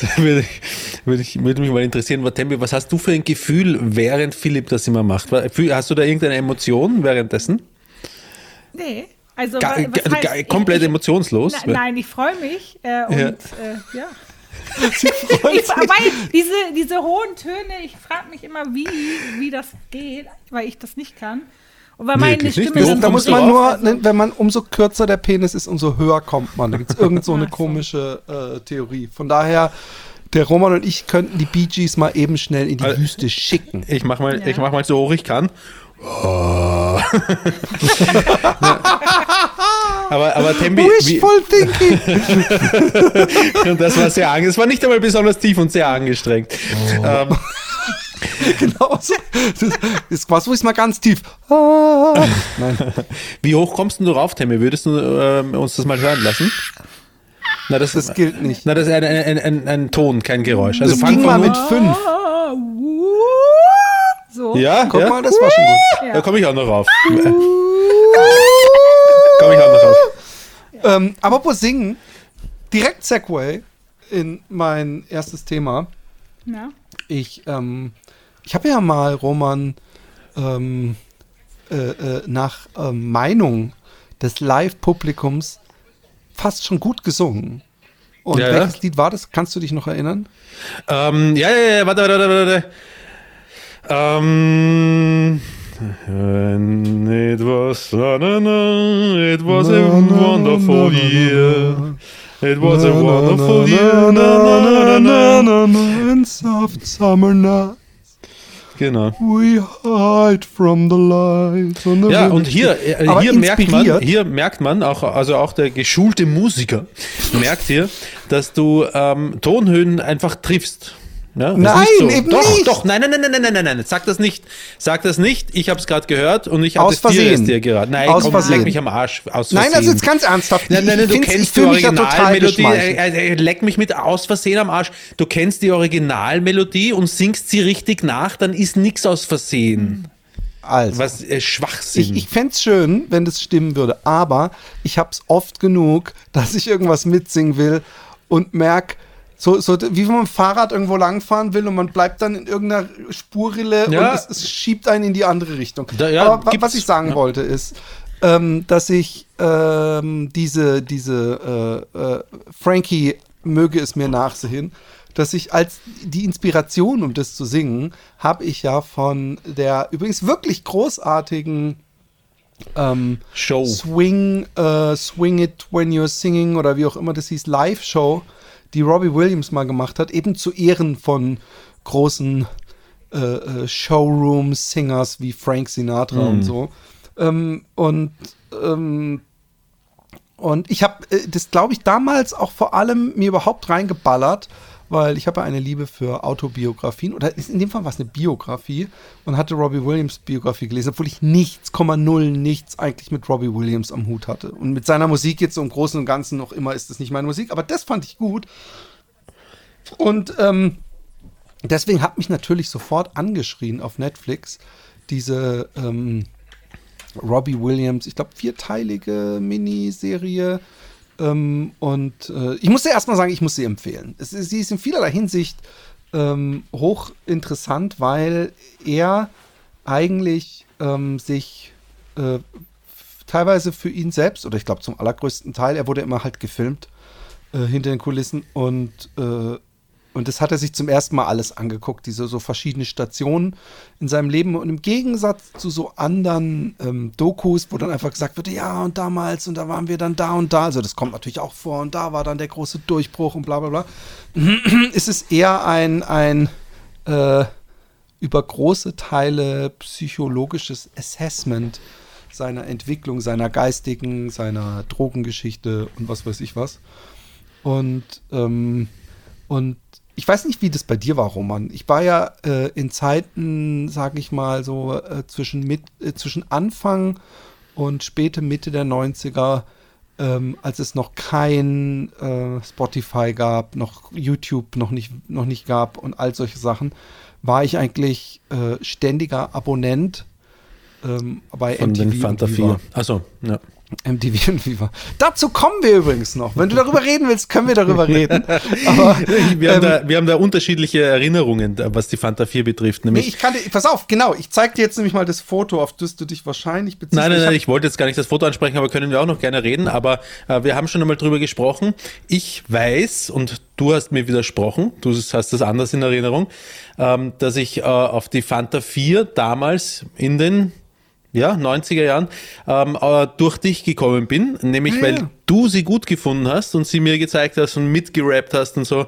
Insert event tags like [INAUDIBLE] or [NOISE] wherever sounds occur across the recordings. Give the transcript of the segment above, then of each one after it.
Das [LAUGHS] würde, würde, ich, würde mich mal interessieren. Tembi, was hast du für ein Gefühl, während Philipp das immer macht? Hast du da irgendeine Emotion währenddessen? Nee. Also, Ga- ga- heißt, ga- komplett ich, emotionslos? Na, nein, ich freue mich. Äh, und Ja. äh, ja. ich, [LAUGHS] weil diese, diese hohen Töne, ich frage mich immer, wie, wie das geht, weil ich das nicht kann. Und weil meine nicht? Stimme so Da muss man nur, wenn man umso kürzer der Penis ist, umso höher kommt man. Da gibt es [LAUGHS] irgend so eine komische äh, Theorie. Von daher, der Roman und ich könnten die Bee Gees mal eben schnell in die Also- Wüste schicken. Ich mach mal, Ja. ich mach mal so hoch ich kann. Oh. [LAUGHS] aber, aber Tembi, Wishful thinking. und [LAUGHS] das war sehr angestrengt. Es war nicht einmal besonders tief und sehr angestrengt. Ähm, [LAUGHS] genau so. Das, das war so ist mal ganz tief. Ah. Nein. wie hoch kommst denn du rauf, Tembi? Würdest du ähm, uns das mal hören lassen? Na, das, Das gilt nicht. Na, das ist ein, ein, ein, ein Ton, kein Geräusch. Also das fang mal mit fünf. So. Ja, Guck ja. mal, das war schon gut. Ja. Da komme ich auch noch rauf. [LAUGHS] komme ich auch noch rauf. Ähm, apropos singen, direkt Segway in mein erstes Thema. Ja. Ich, ähm, ich habe ja mal Roman ähm, äh, äh, nach ähm, Meinung des Live-Publikums fast schon gut gesungen. Und Ja, ja. welches Lied war das? Kannst du dich noch erinnern? Ähm, ja, ja, ja, warte, warte, warte, warte. Ähm. And it was, na, na, na, it was a wonderful year. It was a wonderful year. Na, na, na, na, na. And soft summer night, Genau. we hide from the light. the Ja, und hier, äh, hier merkt man, hier merkt man auch, also auch der geschulte Musiker merkt hier, dass du ähm, Tonhöhen einfach triffst. Ist Nein, nicht eben doch, nicht. Doch, nein, nein, nein, nein, nein, nein, nein, sag das nicht. Sag das nicht. Ich habe es gerade gehört und ich attestiere es Versehen. dir gerade. Nein, Aus komm, Versehen. leck mich am Arsch. Aus Nein, Versehen. also jetzt ganz ernsthaft. Nein, nein, nein, Ich du kennst die Originalmelodie. geschmeichelt. Äh, äh, leck mich mit aus Versehen am Arsch. Du kennst die Originalmelodie und singst sie richtig nach, dann ist nichts aus Versehen. Also. Was äh, Schwachsinn. Ich, ich fände es schön, wenn das stimmen würde, aber ich habe es oft genug, dass ich irgendwas mitsingen will und merke, so, so wie wenn man mit dem Fahrrad irgendwo langfahren will und man bleibt dann in irgendeiner Spurrille Ja. und es, es schiebt einen in die andere Richtung. Da- ja, aber was ich sagen Ja. wollte ist, ähm, dass ich ähm, diese, diese äh, äh, Frankie möge es mir nachsehen, dass ich als die Inspiration, um das zu singen, habe ich ja von der übrigens wirklich großartigen ähm, Show. Swing, äh, Swing It When You're Singing oder wie auch immer das hieß, Live-Show, die Robbie Williams mal gemacht hat, eben zu Ehren von großen äh, äh, Showroom-Singers wie Frank Sinatra und so. Ähm, und ähm, und ich habe äh, das, glaube ich, damals auch vor allem mir überhaupt reingeballert, weil ich habe ja eine Liebe für Autobiografien oder in dem Fall war es eine Biografie und hatte Robbie Williams Biografie gelesen, obwohl ich nichts, null, nichts eigentlich mit Robbie Williams am Hut hatte. Und mit seiner Musik jetzt so im Großen und Ganzen noch immer ist das nicht meine Musik, aber das fand ich gut. Und ähm, deswegen hat mich natürlich sofort angeschrien auf Netflix diese ähm, Robbie Williams, ich glaube, vierteilige Miniserie. Ähm, und äh, ich muss dir erstmal sagen, ich muss sie empfehlen. Es sie ist in vielerlei Hinsicht ähm, hochinteressant, weil er eigentlich ähm, sich äh, teilweise für ihn selbst, oder ich glaube zum allergrößten Teil, er wurde immer halt gefilmt äh, hinter den Kulissen und äh, und das hat er sich zum ersten Mal alles angeguckt, diese so verschiedene Stationen in seinem Leben. Und im Gegensatz zu so anderen ähm, Dokus, wo dann einfach gesagt wird, ja, und damals, und da waren wir dann da und da. Also das kommt natürlich auch vor, und da war dann der große Durchbruch und bla bla bla. [CLEARS THROAT] ist es eher ein, ein äh, über große Teile psychologisches Assessment seiner Entwicklung, seiner geistigen, seiner Drogengeschichte und was weiß ich was. Und, ähm, und ich weiß nicht, wie das bei dir war, Roman. Ich war ja äh, in Zeiten, sage ich mal, so äh, zwischen, mit, äh, zwischen Anfang und späte Mitte der 90er, ähm, als es noch kein äh, Spotify gab, noch YouTube noch nicht, noch nicht gab und all solche Sachen, war ich eigentlich äh, ständiger Abonnent ähm, bei Von MTV. den Fanta und 4. Achso, ja. MTV und Viva. Dazu kommen wir übrigens noch. Wenn du darüber reden willst, können wir darüber [LAUGHS] reden. Aber [LAUGHS] wir, haben ähm, da, wir haben da unterschiedliche Erinnerungen, was die Fanta 4 betrifft. Nee, Nämlich, ich kann dir, pass auf, genau, ich zeig dir jetzt nämlich mal das Foto, auf das du dich wahrscheinlich beziehst. Nein, nein, Ich nein, hab- ich wollte jetzt gar nicht das Foto ansprechen, aber können wir auch noch gerne reden. Aber äh, wir haben schon einmal drüber gesprochen. Ich weiß, und du hast mir widersprochen, du hast das anders in Erinnerung, ähm, dass ich äh, auf die Fanta 4 damals in den ja, 90er Jahren ähm, äh, durch dich gekommen bin, nämlich Ah, weil ja. du sie gut gefunden hast und sie mir gezeigt hast und mitgerappt hast und so.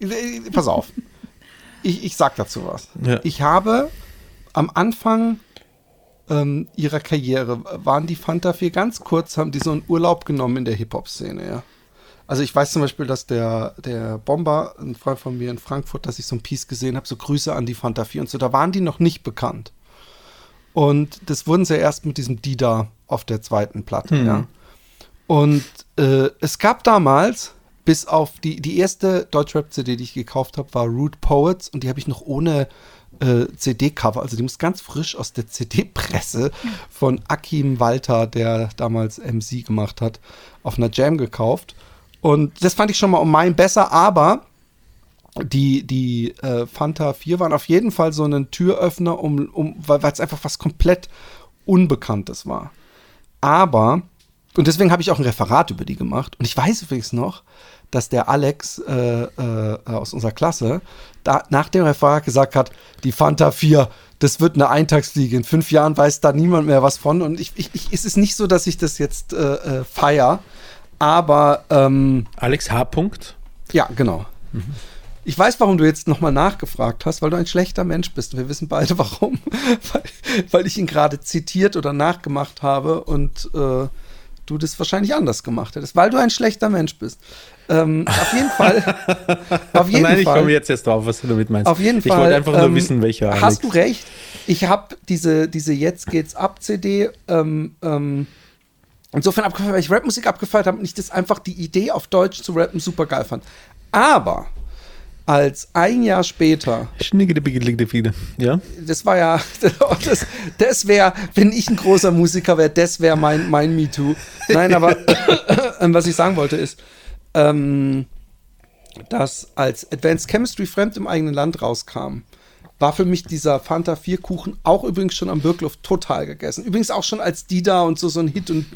Äh, Pass auf. Ich, ich sag dazu was. Ja. Ich habe am Anfang ähm, ihrer Karriere, waren die Fanta 4 ganz kurz, haben die so einen Urlaub genommen in der Hip-Hop-Szene, ja. Also ich weiß zum Beispiel, dass der, der Bomber, ein Freund von mir in Frankfurt, dass ich so ein Piece gesehen habe, so Grüße an die Fanta 4 und so, da waren die noch nicht bekannt. Und das wurden sie erst mit diesem Dida auf der zweiten Platte, ja. Und äh, es gab damals, bis auf die, die erste Deutschrap-CD, die ich gekauft habe, war Root Poets und die habe ich noch ohne äh, CD-Cover, also die muss ganz frisch aus der CD-Presse von Akim Walter, der damals MC gemacht hat, auf einer Jam gekauft. Und das fand ich schon mal um mein besser, aber die, die äh, Fanta 4 waren auf jeden Fall so ein Türöffner, um, um, weil es einfach was komplett Unbekanntes war. Aber, und deswegen habe ich auch ein Referat über die gemacht. Und ich weiß übrigens noch, dass der Alex äh, äh, aus unserer Klasse da, nach dem Referat gesagt hat, die Fanta 4, das wird eine Eintagsfliege. In fünf Jahren weiß da niemand mehr was von. Und ich, ich, ich, es ist nicht so, dass ich das jetzt äh, äh, feier. Aber ähm, Alex H. Punkt. ja, genau. Ich weiß, warum du jetzt nochmal nachgefragt hast, weil du ein schlechter Mensch bist. Wir wissen beide [LAUGHS] warum. weil, weil ich ihn gerade zitiert oder nachgemacht habe und äh, du das wahrscheinlich anders gemacht hättest, weil du ein schlechter Mensch bist. Ähm, auf jeden Fall. [LAUGHS] auf jeden Nein, ich Fall. komme jetzt erst drauf, was du damit meinst. Auf jeden ich Fall. wollte einfach nur ähm, wissen, welcher Alex. Hast du recht. Ich habe diese, diese Jetzt geht's ab CD ähm, ähm, insofern abgefeiert, weil ich Rapmusik abgefeiert habe und ich das einfach die Idee auf Deutsch zu rappen super geil fand. Aber als ein Jahr später. Ja? das war ja, [LAUGHS] das, das wäre, wenn ich ein großer Musiker wäre, das wäre mein, mein MeToo. Nein, aber [LAUGHS] ähm, was ich sagen wollte ist, ähm, dass als Advanced Chemistry Fremd im eigenen Land rauskam, war für mich dieser Fanta 4 Kuchen auch übrigens schon am Birkluft total gegessen. Übrigens auch schon als die da und so so ein Hit und,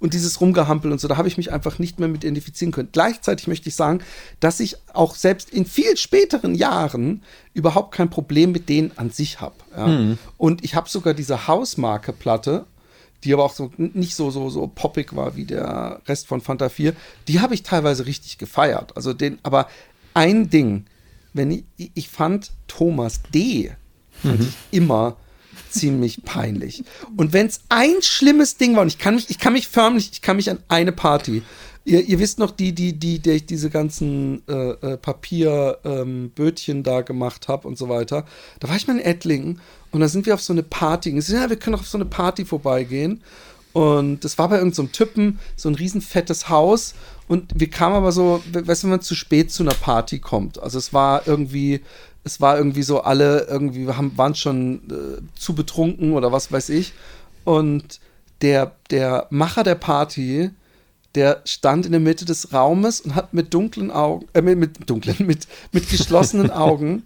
und dieses Rumgehampel und so, da habe ich mich einfach nicht mehr mit identifizieren können. Gleichzeitig möchte ich sagen, dass ich auch selbst in viel späteren Jahren überhaupt kein Problem mit denen an sich habe. Ja? Und ich habe sogar diese Hausmarke-Platte, die aber auch so nicht so, so, so poppig war wie der Rest von Fanta 4, die habe ich teilweise richtig gefeiert. Also den, aber ein Ding, wenn ich, ich fand Thomas D. fand ich immer ziemlich peinlich. Und wenn es ein schlimmes Ding war, und ich kann mich, ich kann mich förmlich, ich kann mich an eine Party. Ihr, ihr wisst noch, die, die, die, der ich diese ganzen äh, äh, Papierbötchen ähm, da gemacht habe und so weiter. Da war ich mal in Ettlingen und da sind wir auf so eine Party. Und so, ja, wir können doch auf so eine Party vorbeigehen. Und das war bei irgendeinem so Typen, so ein riesen fettes Haus. Und wir kamen aber so, we- weißt du, wenn man zu spät zu einer Party kommt. Also es war irgendwie, es war irgendwie so, alle irgendwie haben, waren schon äh, zu betrunken oder was weiß ich. Und der, der Macher der Party, der stand in der Mitte des Raumes und hat mit dunklen Augen, äh, mit, mit dunklen, [LAUGHS] mit, mit geschlossenen [LAUGHS] Augen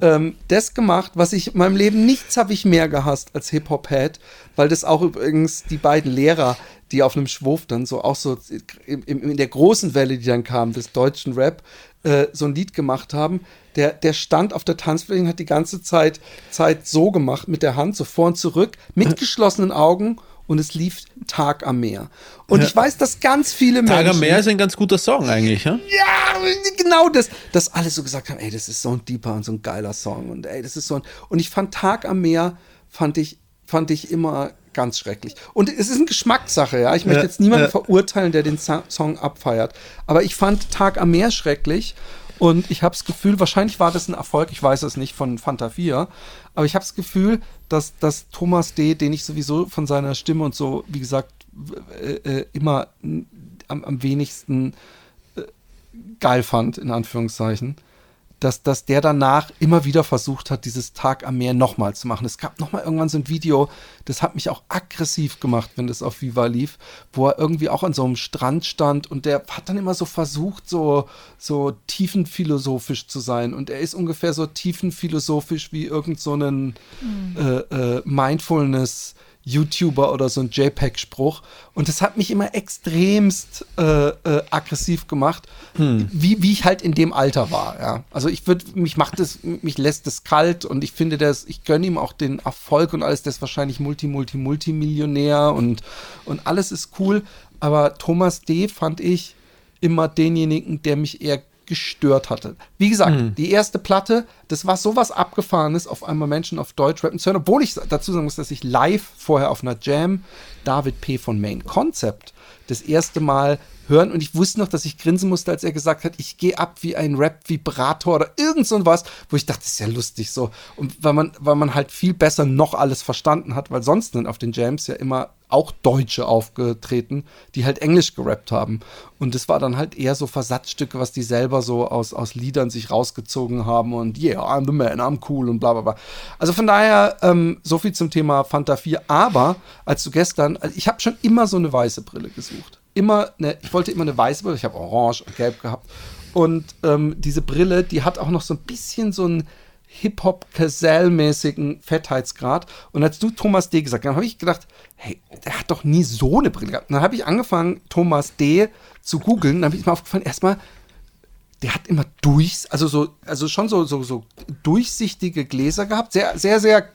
ähm, das gemacht, was ich in meinem Leben nichts habe ich mehr gehasst als Hip-Hop-Head, weil das auch übrigens die beiden Lehrer, die auf einem Schwurf dann so auch so in, in der großen Welle, die dann kam, des deutschen Rap, äh, so ein Lied gemacht haben. Der, der stand auf der Tanzfläche und hat die ganze Zeit, Zeit so gemacht mit der Hand, so vor und zurück, mit geschlossenen Augen und es lief Tag am Meer. Und Ja. ich weiß, dass ganz viele Menschen. Tag am Meer ist ein ganz guter Song eigentlich, ja? Ja, genau das, dass alle so gesagt haben, ey, das ist so ein deeper und so ein geiler Song und ey, das ist so ein und ich fand Tag am Meer fand ich fand ich immer ganz schrecklich. Und es ist eine Geschmackssache, ja. Ich möchte jetzt niemanden verurteilen, der den Song abfeiert, aber ich fand Tag am Meer schrecklich und ich habe das Gefühl, wahrscheinlich war das ein Erfolg, ich weiß es nicht von Fanta 4, aber ich habe das Gefühl, dass, dass Thomas D., den ich sowieso von seiner Stimme und so, wie gesagt, äh, äh, immer am, am wenigsten geil fand, in Anführungszeichen, dass, dass der danach immer wieder versucht hat, dieses Tag am Meer nochmal zu machen. Es gab nochmal irgendwann so ein Video, das hat mich auch aggressiv gemacht, wenn das auf Viva lief, wo er irgendwie auch an so einem Strand stand und der hat dann immer so versucht, so, so tiefenphilosophisch zu sein. Und er ist ungefähr so tiefenphilosophisch wie irgend so ein äh, äh, Mindfulness- YouTuber oder so ein JPEG-Spruch. Und das hat mich immer extremst äh, äh, aggressiv gemacht, wie, wie ich halt in dem Alter war. Ja. Also ich würde, mich macht das, mich lässt das kalt und ich finde das, ich gönne ihm auch den Erfolg und alles, der ist wahrscheinlich Multi, Multi, Multimillionär und, und alles ist cool. Aber Thomas D. fand ich immer denjenigen, der mich eher gestört hatte. Wie gesagt, die erste Platte, das war sowas Abgefahrenes, auf einmal Menschen auf Deutsch rappen zu hören, obwohl ich dazu sagen muss, dass ich live vorher auf einer Jam David P. von Main Concept das erste Mal hören und ich wusste noch, dass ich grinsen musste, als er gesagt hat, ich gehe ab wie ein Rap-Vibrator oder irgend so was, wo ich dachte, das ist ja lustig so. Und weil man, weil man halt viel besser noch alles verstanden hat, weil sonst sind auf den Jams ja immer auch Deutsche aufgetreten, die halt Englisch gerappt haben. Und das war dann halt eher so Versatzstücke, was die selber so aus, aus Liedern sich rausgezogen haben und yeah, I'm the man, I'm cool und bla bla bla. Also von daher, ähm, so viel zum Thema Fanta 4. Aber als du gestern, also ich habe schon immer so eine weiße Brille gesucht. Immer eine, ich wollte immer eine weiße Brille, ich habe orange und gelb gehabt. Und ähm, diese Brille, die hat auch noch so ein bisschen so ein Hip-Hop-Casell-mäßigen Fettheitsgrad. Und als du Thomas D. gesagt hast, dann habe ich gedacht, hey, der hat doch nie so eine Brille gehabt. Und dann habe ich angefangen, Thomas D. zu googeln. Dann habe ich mir aufgefallen, erstmal, der hat immer durch, also so, also schon so, so, so durchsichtige Gläser gehabt, sehr, sehr, sehr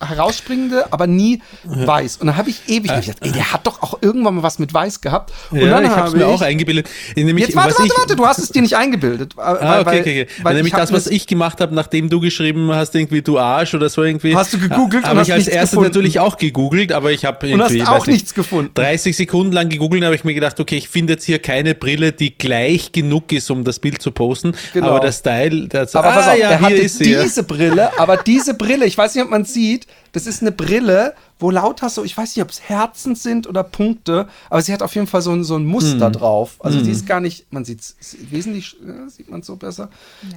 herausspringende, aber nie weiß. Und dann habe ich ewig gedacht, ey, der hat doch auch irgendwann mal was mit weiß gehabt. Und ja, dann ich habe es mir ich, auch eingebildet. Nämlich, Jetzt warte, warte, ich, warte, du hast es dir nicht eingebildet. Weil, Ah, okay, weil- okay, okay. weil Nämlich das, was ich gemacht habe, nachdem du geschrieben hast, irgendwie du Arsch oder so irgendwie. Hast du gegoogelt und Habe ich als erstes natürlich auch gegoogelt, aber ich habe Und hast irgendwie, auch nichts gefunden. 30 Sekunden lang gegoogelt, habe ich mir gedacht, okay, ich finde jetzt hier keine Brille, die gleich genug ist, um das Bild zu posten. Genau. Aber der Style, der Aber ah, pass auf, ja, der hatte diese Brille, aber diese Brille, ich weiß nicht, ob man sieht, das ist eine Brille, wo lauter so, ich weiß nicht, ob es Herzen sind oder Punkte, aber sie hat auf jeden Fall so ein, so ein Muster Hm. drauf. Also die ist gar nicht, man sieht es wesentlich, ja, sieht man so besser.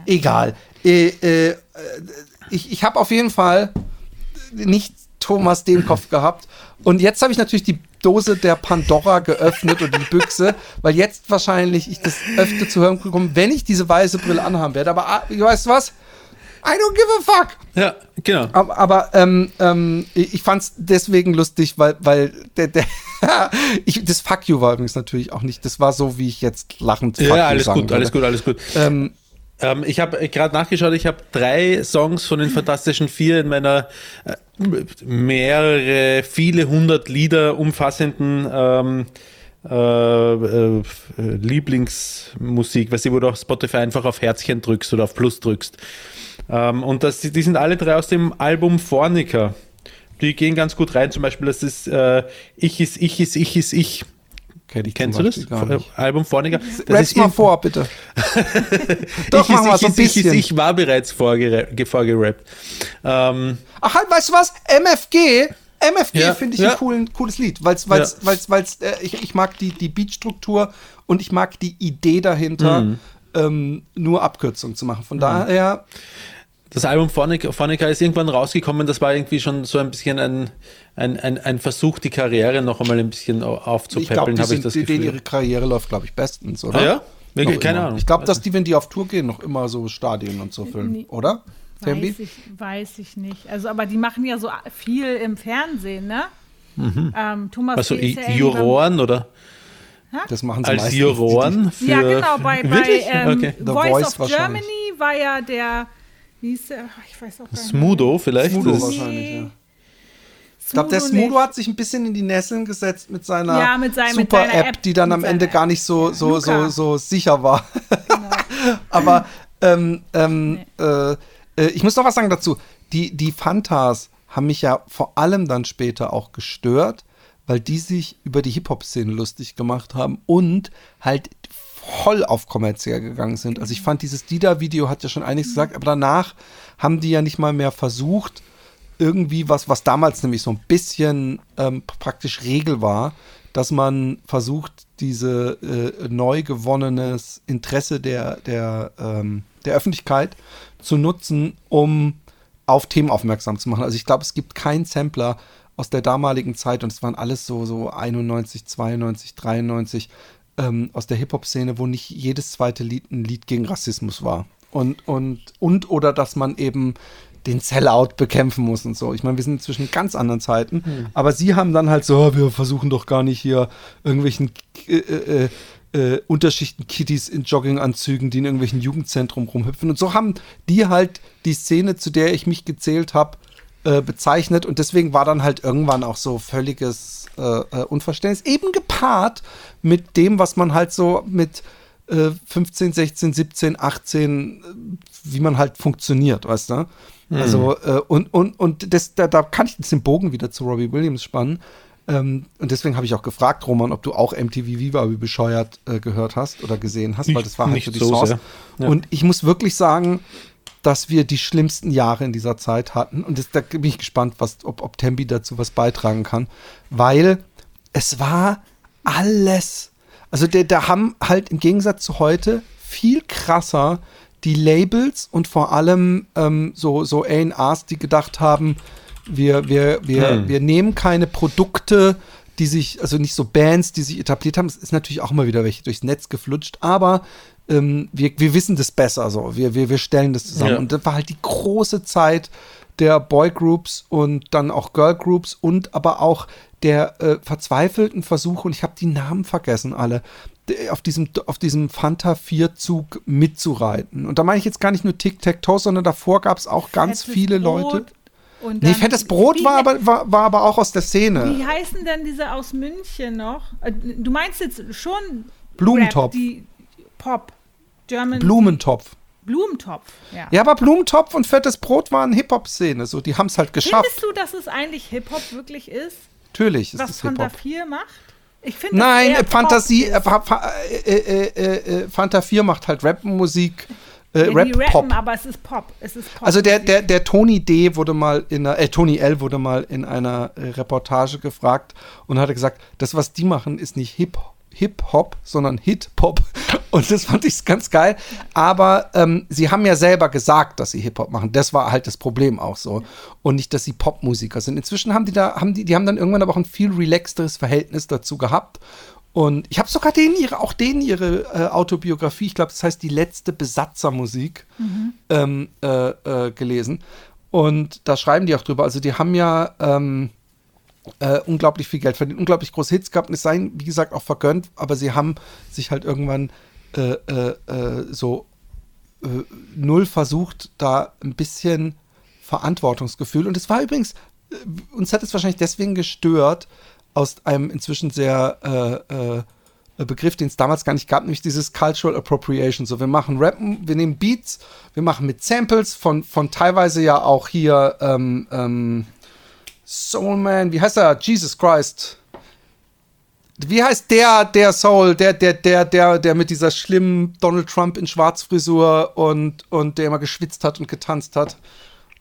Egal. Äh, äh, ich ich habe auf jeden Fall nicht Thomas den Kopf [LAUGHS] gehabt. Und jetzt habe ich natürlich die Dose der Pandora geöffnet und die Büchse, weil jetzt wahrscheinlich ich das öfter zu hören bekomme, wenn ich diese weiße Brille anhaben werde. Aber ah, weißt du was? I don't give a fuck. Ja, genau. Aber, aber ähm, ähm, ich, ich fand es deswegen lustig, weil, weil der, der [LAUGHS] ich, das Fuck you war übrigens natürlich auch nicht. Das war so, wie ich jetzt lachend Fuck Ja, alles gut, alles würde. gut, alles gut. Ähm, Ähm, ich habe gerade nachgeschaut, ich habe drei Songs von den Fantastischen Vier in meiner äh, mehrere, viele hundert Lieder umfassenden ähm, äh, äh, Lieblingsmusik, weißt du, wo du auf Spotify einfach auf Herzchen drückst oder auf Plus drückst. Ähm, und das, die sind alle drei aus dem Album Fornica. Die gehen ganz gut rein, zum Beispiel, das ist äh, Ich ist, Ich ist, Ich ist, Ich. kenn ich Kennst du das? Nicht. Album Fornica? Das Rapp's mal vor, bitte. [LAUGHS] Doch, ich mach ist, mal ich so ein ich bisschen. ich war bereits vorgera- ge- vorgerappt. Ähm, Ach halt, weißt du was? MFG. MFG Ja, finde ich ja. ein coolen, cooles Lied, weil's, weil's, Ja. weil's, weil's, äh, ich, ich mag die, die Beatstruktur und ich mag die Idee dahinter, Mhm. Ähm, nur Abkürzungen zu machen. Von daher, das Album Fornica, Fornica ist irgendwann rausgekommen, das war irgendwie schon so ein bisschen ein, ein, ein, ein Versuch, die Karriere noch einmal ein bisschen au- ich glaube, aufzupäppeln, die habe ich das die, Gefühl. ihre Karriere läuft, glaube ich, bestens, oder? Ah ja? Wirklich? Keine immer. Ahnung. Ich glaube, dass die, wenn die auf Tour gehen, noch immer so Stadien und so füllen, oder? Tembi? Weiß ich, weiß ich nicht. Also, aber die machen ja so viel im Fernsehen, ne? Ähm, Thomas Also Juroren oder Das machen sie als meistens. Juroren für. Ja, genau, bei, bei ähm, okay. The Voice, Voice of. Germany war ja der, wie hieß der? Ich weiß auch gar nicht. Smudo vielleicht. Smudo Das- wahrscheinlich, ja. Ich glaube, der Smudo hat sich ein bisschen in die Nesseln gesetzt mit seiner Ja, mit seinem- mit super seiner App, App, die dann am Ende gar nicht so, so, so, so sicher war. [LAUGHS] Aber ähm, ähm, äh, äh, ich muss noch was sagen dazu. Die, die Fantas haben mich ja vor allem dann später auch gestört, weil die sich über die Hip-Hop-Szene lustig gemacht haben und halt voll auf kommerziell gegangen sind. Also ich fand dieses Dida-Video hat ja schon einiges gesagt, aber danach haben die ja nicht mal mehr versucht, irgendwie was, was damals nämlich so ein bisschen ähm, praktisch Regel war, dass man versucht, diese äh, neu gewonnenes Interesse der, der, ähm, der Öffentlichkeit zu nutzen, um auf Themen aufmerksam zu machen. Also ich glaube, es gibt keinen Sampler aus der damaligen Zeit und es waren alles so, so 91, 92, 93 ähm, aus der Hip-Hop-Szene, wo nicht jedes zweite Lied ein Lied gegen Rassismus war. Und, und, und oder dass man eben den Sellout bekämpfen muss und so. Ich meine, wir sind inzwischen in ganz anderen Zeiten, aber sie haben dann halt so, wir versuchen doch gar nicht hier irgendwelchen äh, äh, äh, Unterschichten-Kitties in Jogginganzügen, die in irgendwelchen Jugendzentrum rumhüpfen. Und so haben die halt die Szene, zu der ich mich gezählt habe, äh, bezeichnet. Und deswegen war dann halt irgendwann auch so völliges äh, äh, Unverständnis, eben gepaart mit dem, was man halt so mit äh, 15, 16, 17, 18, äh, wie man halt funktioniert, weißt du? Also, äh, und, und, und das, da, da kann ich jetzt den Bogen wieder zu Robbie Williams spannen. Ähm, und deswegen habe ich auch gefragt, Roman, ob du auch MTV Viva wie bescheuert äh, gehört hast oder gesehen hast, weil Nicht- das war halt so die so Source. Ja. Und ich muss wirklich sagen, dass wir die schlimmsten Jahre in dieser Zeit hatten. Und das, da bin ich gespannt, was, ob, ob Tembi dazu was beitragen kann. Weil es war alles. Also der, da haben halt im Gegensatz zu heute viel krasser die Labels und vor allem ähm, so, so A&Rs, die gedacht haben, wir, wir, wir, Hm. wir nehmen keine Produkte, die sich, also nicht so Bands, die sich etabliert haben. Es ist natürlich auch immer wieder welche durchs Netz geflutscht, aber ähm, wir, wir wissen das besser so. Wir, wir, wir stellen das zusammen. Ja. Und das war halt die große Zeit der Boygroups und dann auch Girlgroups und aber auch der äh, verzweifelten Versuche, und ich habe die Namen vergessen alle, auf diesem, auf diesem Fanta 4-Zug mitzureiten. Und da meine ich jetzt gar nicht nur Tic-Tac-Toe, sondern davor gab es auch ganz Fettes viele Brot Leute. und Nee, fettes Brot war aber, war, war aber auch aus der Szene. Wie heißen denn diese aus München noch? Äh, Du meinst jetzt schon Blumentopf. Rap, die Pop, German Blumentopf. Blumentopf. Ja. Ja, aber Blumentopf und fettes Brot waren Hip-Hop-Szene. So, die haben es halt geschafft. Findest du, dass es eigentlich Hip Hop wirklich ist, Natürlich ist was es Fanta Hip-Hop. 4 macht? Ich finde Nein, äh, Fantasie, Pop äh, Fa- äh, äh, äh, äh, Fanta 4 macht halt Rap-Musik, äh, Ja, die rappen, Rap-Pop. aber es ist Pop. Es ist Pop. Also der, der, der Tony D. wurde mal in einer, äh, Tony L. wurde mal in einer äh, Reportage gefragt und hatte gesagt, das, was die machen, ist nicht Hip Hip-Hop, sondern Hit-Pop. [LAUGHS] Und das fand ich ganz geil. Aber ähm, sie haben ja selber gesagt, dass sie Hip-Hop machen. Das war halt das Problem auch so. Und nicht, dass sie Popmusiker sind. Inzwischen haben die da, haben die, die haben dann irgendwann aber auch ein viel relaxteres Verhältnis dazu gehabt. Und ich habe sogar denen ihre, auch denen ihre äh, Autobiografie, ich glaube, das heißt die letzte Besatzermusik, ähm, äh, äh, gelesen. Und da schreiben die auch drüber. Also die haben ja ähm, äh, unglaublich viel Geld verdient, unglaublich große Hits gehabt und es seien, wie gesagt, auch vergönnt, aber sie haben sich halt irgendwann äh, äh, äh, so äh, null versucht, da ein bisschen Verantwortungsgefühl. Und es war übrigens, äh, uns hat es wahrscheinlich deswegen gestört, aus einem inzwischen sehr Begriff, den es damals gar nicht gab, nämlich dieses Cultural Appropriation. So, wir machen Rappen, wir nehmen Beats, wir machen mit Samples von, von teilweise ja auch hier ähm, ähm, Soulman, wie heißt er? Jesus Christ. Wie heißt der, der Soul, der, der, der, der, der mit dieser schlimmen Donald Trump in Schwarzfrisur und, und der immer geschwitzt hat und getanzt hat?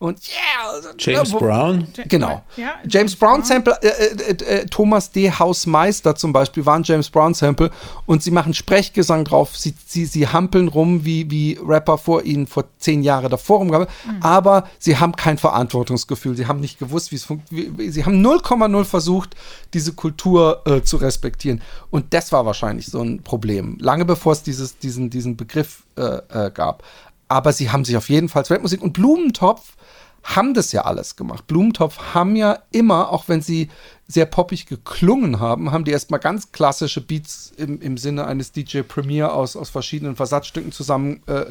Und yeah! James wo- Brown. Genau. Ja, James Brown Sample, äh, äh, äh, Thomas D. Hausmeister zum Beispiel war ein James Brown Sample und sie machen Sprechgesang drauf. Sie, sie, sie hampeln rum, wie, wie Rapper vor ihnen vor zehn Jahren davor rumgaben, aber sie haben kein Verantwortungsgefühl. Sie haben nicht gewusst, wie es funktioniert. Sie haben 0,0 versucht, diese Kultur äh, zu respektieren. Und das war wahrscheinlich so ein Problem. Lange bevor es dieses, diesen, diesen Begriff äh, äh, gab. aber sie haben sich auf jeden Fall Weltmusik und Blumentopf haben das ja alles gemacht. Blumentopf haben ja immer, auch wenn sie sehr poppig geklungen haben, haben die erstmal ganz klassische Beats im, im Sinne eines DJ Premier aus, aus verschiedenen Versatzstücken zusammen äh.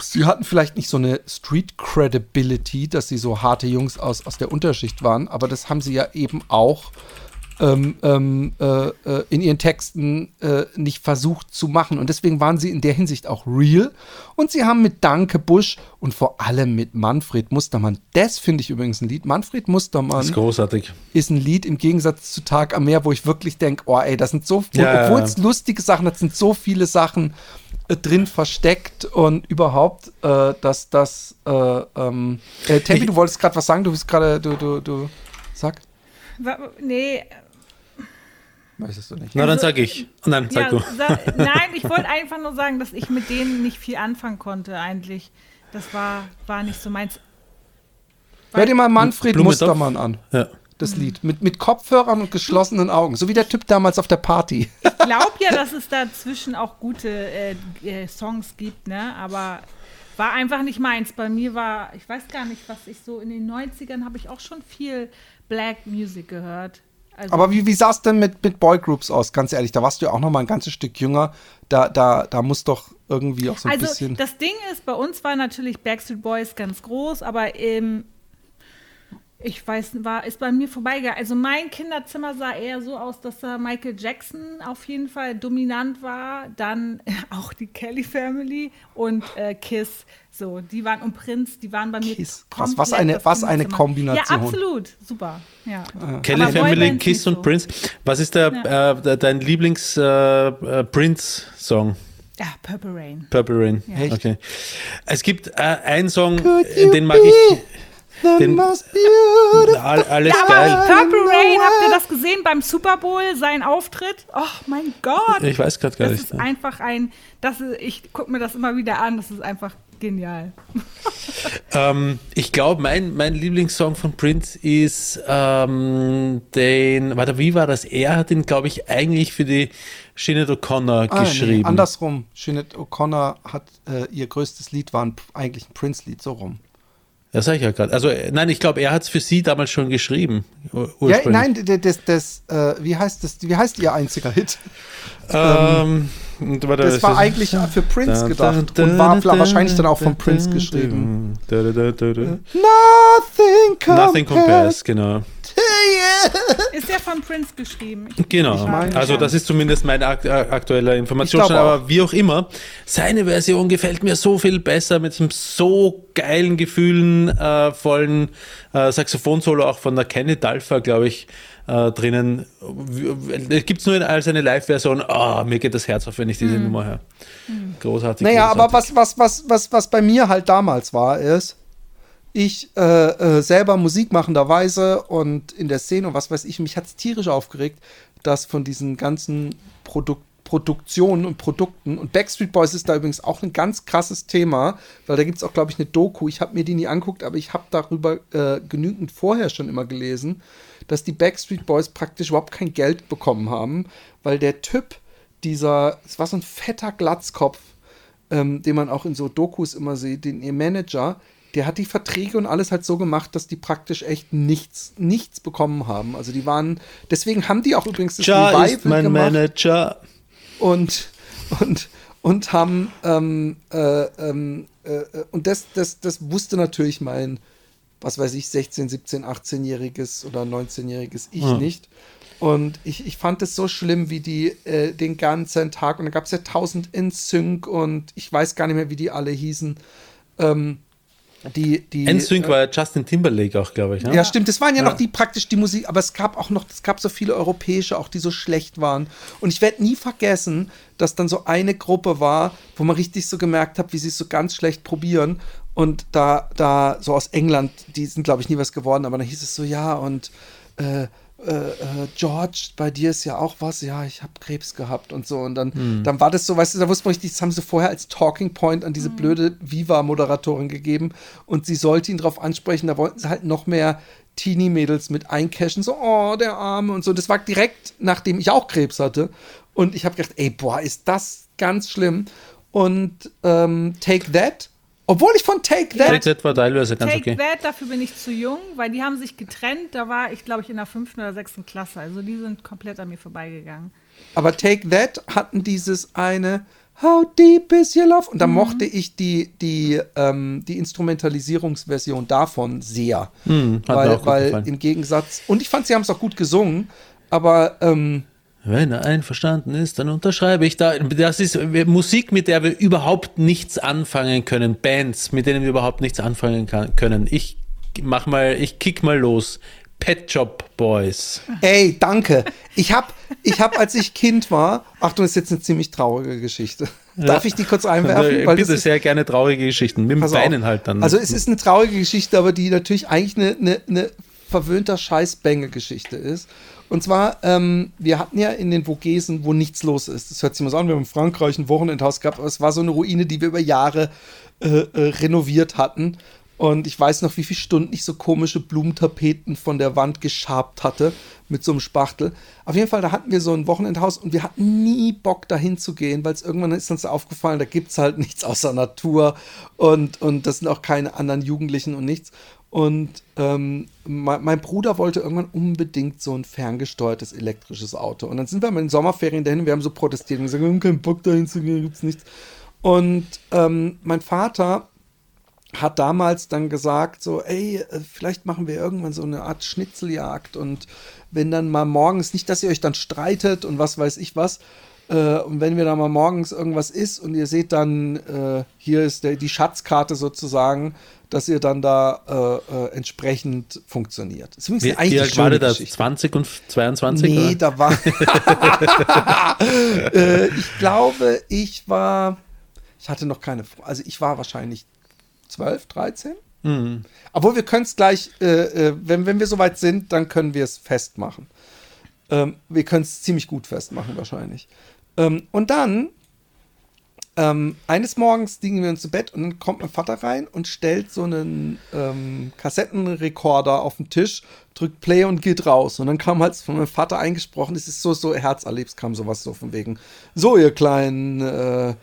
Sie hatten vielleicht nicht so eine Street Credibility, dass sie so harte Jungs aus, aus der Unterschicht waren, aber das haben sie ja eben auch ähm, ähm, äh, äh, in ihren Texten äh, nicht versucht zu machen. Und deswegen waren sie in der Hinsicht auch real. Und sie haben mit Danke Busch und vor allem mit Manfred Mustermann, das finde ich übrigens ein Lied. Manfred Mustermann Das ist großartig. ist ein Lied im Gegensatz zu Tag am Meer, wo ich wirklich denke, oh ey, das sind so, Ja, obwohl ja. es lustige Sachen hat, sind so viele Sachen äh, drin versteckt und überhaupt, äh, dass das, äh, ähm, äh, Tempi, du wolltest gerade was sagen, du bist gerade, du, du, du, sag, Nee, weißt du nicht. Na, dann sag ich. Nein, sag ja, du. sa- nein, ich wollte [LAUGHS] einfach nur sagen, dass ich mit denen nicht viel anfangen konnte eigentlich. Das war, war nicht so meins. Hör dir mal Manfred? Mustermann an, Ja. das Lied, mit, mit Kopfhörern und geschlossenen Augen, so wie der Typ damals auf der Party. Ich [LAUGHS] glaube ja, dass es dazwischen auch gute äh, äh, Songs gibt, ne? Aber war einfach nicht meins. Bei mir war, ich weiß gar nicht, was ich so in den 90ern habe ich auch schon viel Black Music gehört. Also, Aber wie, wie sah es denn mit, mit Boygroups aus, ganz ehrlich? Da warst du ja auch noch mal ein ganzes Stück jünger. Da, da, da muss doch irgendwie auch so ein also bisschen. das Ding ist, bei uns war natürlich Backstreet Boys ganz groß, aber ähm, ich weiß, war, ist bei mir vorbeigegangen. Also mein Kinderzimmer sah eher so aus, dass da Michael Jackson auf jeden Fall dominant war, dann [LAUGHS] auch die Kelly Family und äh, Kiss. So, die waren und Prince, die waren bei mir. Kiss. Krass, komplett was eine- das was eine. Kombination. Ja, absolut, super. Ja. Kelly Aber Family, Kiss und so. Prince. Was ist der, Ja. äh, de- dein Lieblings-Prince-Song? Ja, Purple Rain. Purple Rain. Ja. Okay. Es gibt äh, einen Song, äh, den mag ich. The den- most beautiful All, alles Ja, geil. Purple Rain, habt ihr das gesehen beim Super Bowl, sein Auftritt? Oh mein Gott. Ich weiß gerade gar das nicht. ist einfach ein, das ist, ich gucke mir das immer wieder an, das ist einfach genial. [LAUGHS] Ähm, ich glaube, mein, mein Lieblingssong von Prince ist ähm, den, warte, wie war das? Er hat ihn, glaube ich, eigentlich für die Sinead O'Connor Ah, geschrieben. Nee, andersrum. Sinead O'Connor hat äh, ihr größtes Lied war ein, eigentlich ein Prince-Lied, so rum. Das sag ich ja gerade. Also, äh, nein, ich glaube, er hat es für sie damals schon geschrieben. Ja, nein, das, das, äh, wie heißt das, wie heißt ihr einziger Hit? Ähm, warte, Das war eigentlich für Prince gedacht und war wahrscheinlich dann auch von Prince geschrieben. Nothing compares. Nothing compares, genau. [LAUGHS] Ist ja von Prince geschrieben. Ich- Genau. meine, also das ist zumindest mein akt äh. Ich glaub Aber wie auch immer, seine Version gefällt mir so viel besser mit einem so geilen, gefühlenvollen äh, Saxophon-Solo auch von der Kenny Dalfa, glaube ich, äh, drinnen. Gibt es nur in- als eine Live-Version. Ah, mir geht das Herz auf, wenn ich diese Nummer höre. Großartig. Naja, aber großartig. was, was, was, was, was bei mir halt damals war, ist, ich äh, äh, selber Musikmachenderweise und in der Szene und was weiß ich, mich hat es tierisch aufgeregt, dass von diesen ganzen Produk Produktionen und Produkten und Backstreet Boys ist da übrigens auch ein ganz krasses Thema, weil da gibt es auch, glaube ich, eine Doku. Ich habe mir die nie anguckt, aber ich habe darüber äh, genügend vorher schon immer gelesen, dass die Backstreet Boys praktisch überhaupt kein Geld bekommen haben, weil der Typ, dieser, es war so ein fetter Glatzkopf, ähm, den man auch in so Dokus immer sieht, den ihr Manager, der hat die Verträge und alles halt so gemacht, dass die praktisch echt nichts, nichts bekommen haben. Also die waren, deswegen haben die auch übrigens das Ja, ist mein gemacht Manager. und, und, und haben, ähm, äh, ähm, äh, äh, und das, das, das wusste natürlich mein, was weiß ich, 16, 17, 18-jähriges oder 19-jähriges Ich Ja. nicht. Und ich, ich fand es so schlimm, wie die äh, den ganzen Tag, und da gab es ja 1000 in Sync und ich weiß gar nicht mehr, wie die alle hießen. Ähm, die, die, NSYNC war ja Justin Timberlake auch, glaube ich. Ne? ja, stimmt. Das waren ja, Ja. noch die praktisch die Musik, aber es gab auch noch, es gab so viele europäische, auch die so schlecht waren. Und ich werde nie vergessen, dass dann so eine Gruppe war, wo man richtig so gemerkt hat, wie sie es so ganz schlecht probieren. Und da, da, so aus England, die sind, glaube ich, nie was geworden, aber dann hieß es so, ja, und äh, äh, äh, George, bei dir ist ja auch was, ja, ich habe Krebs gehabt und so. Und dann, dann war das so, weißt du, da wusste man richtig, das haben sie vorher als Talking Point an diese blöde Viva-Moderatorin gegeben und sie sollte ihn darauf ansprechen, da wollten sie halt noch mehr Teenie-Mädels mit eincashen, so, oh, der Arme und so. Das war direkt, nachdem ich auch Krebs hatte. Und ich habe gedacht, ey, boah, ist das ganz schlimm. und ähm, Take That. Obwohl ich von Take That. Take That war teilweise ganz Take okay. That, dafür bin ich zu jung, weil die haben sich getrennt. Da war ich, glaube ich, in der fünften oder sechsten Klasse. Also die sind komplett an mir vorbeigegangen. Aber Take That hatten dieses eine How deep is your love? Und da mochte ich die, die, ähm, die Instrumentalisierungsversion davon sehr. Hm, hat mir weil auch gut weil gefallen. im Gegensatz, und ich fand, sie haben es auch gut gesungen, aber ähm, Wenn er einverstanden ist, dann unterschreibe ich da. Das ist Musik, mit der wir überhaupt nichts anfangen können. Bands, mit denen wir überhaupt nichts anfangen kann, können. Ich mach mal, ich kick mal los. Pet Shop Boys. ey, danke. Ich hab, ich hab, als ich Kind war, Achtung, ist jetzt eine ziemlich traurige Geschichte. Darf ich die kurz einwerfen? Äh, Weil Bitte ist- sehr gerne traurige Geschichten. Mit auf. Beinen halt dann. Also es ist eine traurige Geschichte, aber die natürlich eigentlich eine, eine, eine verwöhnter Scheißbänge-Geschichte ist. Und zwar, ähm, wir hatten ja in den Vogesen, wo nichts los ist. Das hört sich mal so an, wir haben in Frankreich ein Wochenendhaus gehabt, aber es war so eine Ruine, die wir über Jahre äh, äh, renoviert hatten. Und ich weiß noch, wie viele Stunden ich so komische Blumentapeten von der Wand geschabt hatte mit so einem Spachtel. Auf jeden Fall, da hatten wir so ein Wochenendhaus und wir hatten nie Bock dahin zu gehen, weil es irgendwann ist uns aufgefallen, da gibt es halt nichts außer Natur und, und das sind auch keine anderen Jugendlichen und nichts. Und ähm, mein, mein Bruder wollte irgendwann unbedingt so ein ferngesteuertes elektrisches Auto. Und dann sind wir in den Sommerferien dahin wir haben so protestiert und gesagt, wir haben keinen Bock dahin zu gehen, gibt's nichts. Und ähm, mein Vater hat damals dann gesagt, so, ey, äh, vielleicht machen wir irgendwann so eine Art Schnitzeljagd und wenn dann mal morgens, nicht, dass ihr euch dann streitet und was weiß ich was, äh, und wenn wir da mal morgens irgendwas ist und ihr seht dann, äh, hier ist der, die Schatzkarte sozusagen, dass ihr dann da äh, äh, entsprechend funktioniert. Das ist wie, eigentlich wie war schöne der da? Geschichte. 20 und 22? Nee, oder? da war. [LAUGHS] äh, ich glaube, ich war. Ich hatte noch keine. Also, ich war wahrscheinlich 12, 13. Mhm. Obwohl, wir können es gleich, äh, wenn, wenn wir soweit sind, dann können wir es festmachen. Ähm, wir können es ziemlich gut festmachen, wahrscheinlich. Ähm, und dann, ähm, eines Morgens liegen wir uns zu Bett und dann kommt mein Vater rein und stellt so einen ähm, Kassettenrekorder auf den Tisch, drückt Play und geht raus. Und dann kam halt von meinem Vater eingesprochen, es ist so, so herzerlebst, kam sowas so von wegen, so ihr kleinen äh,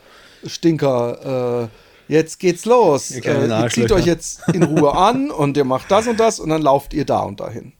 Stinker, äh, jetzt geht's los. Ihr Äh, ihr zieht euch jetzt in Ruhe an und ihr macht das und das und dann lauft ihr da und dahin.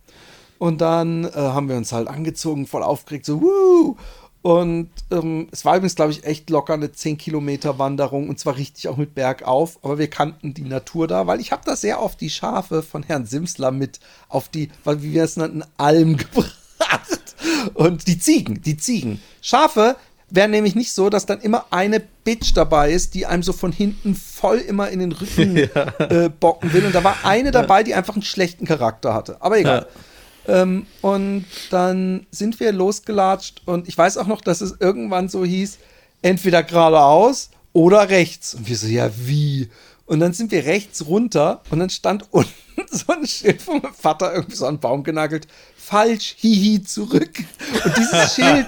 Und dann äh, haben wir uns halt angezogen, voll aufgeregt, so, wuh! Und ähm, es war übrigens, glaube ich, echt locker eine 10 Kilometer Wanderung und zwar richtig auch mit bergauf, aber wir kannten die Natur da, weil ich habe da sehr oft die Schafe von Herrn Simsler mit auf die, wie wir es nannten, Alm [LAUGHS] gebracht. Und die Ziegen, die Ziegen. Schafe wären nämlich nicht so, dass dann immer eine Bitch dabei ist, die einem so von hinten voll immer in den Rücken [LAUGHS] äh, bocken will. Und da war eine dabei, die einfach einen schlechten Charakter hatte. Aber egal. Ähm, und dann sind wir losgelatscht und ich weiß auch noch, dass es irgendwann so hieß, entweder geradeaus oder rechts. Und wir so, ja, wie? Und dann sind wir rechts runter und dann stand [LAUGHS] unten so ein Schild von meinem Vater irgendwie so an den Baum genagelt. Falsch, hihi, zurück. Und dieses Schild,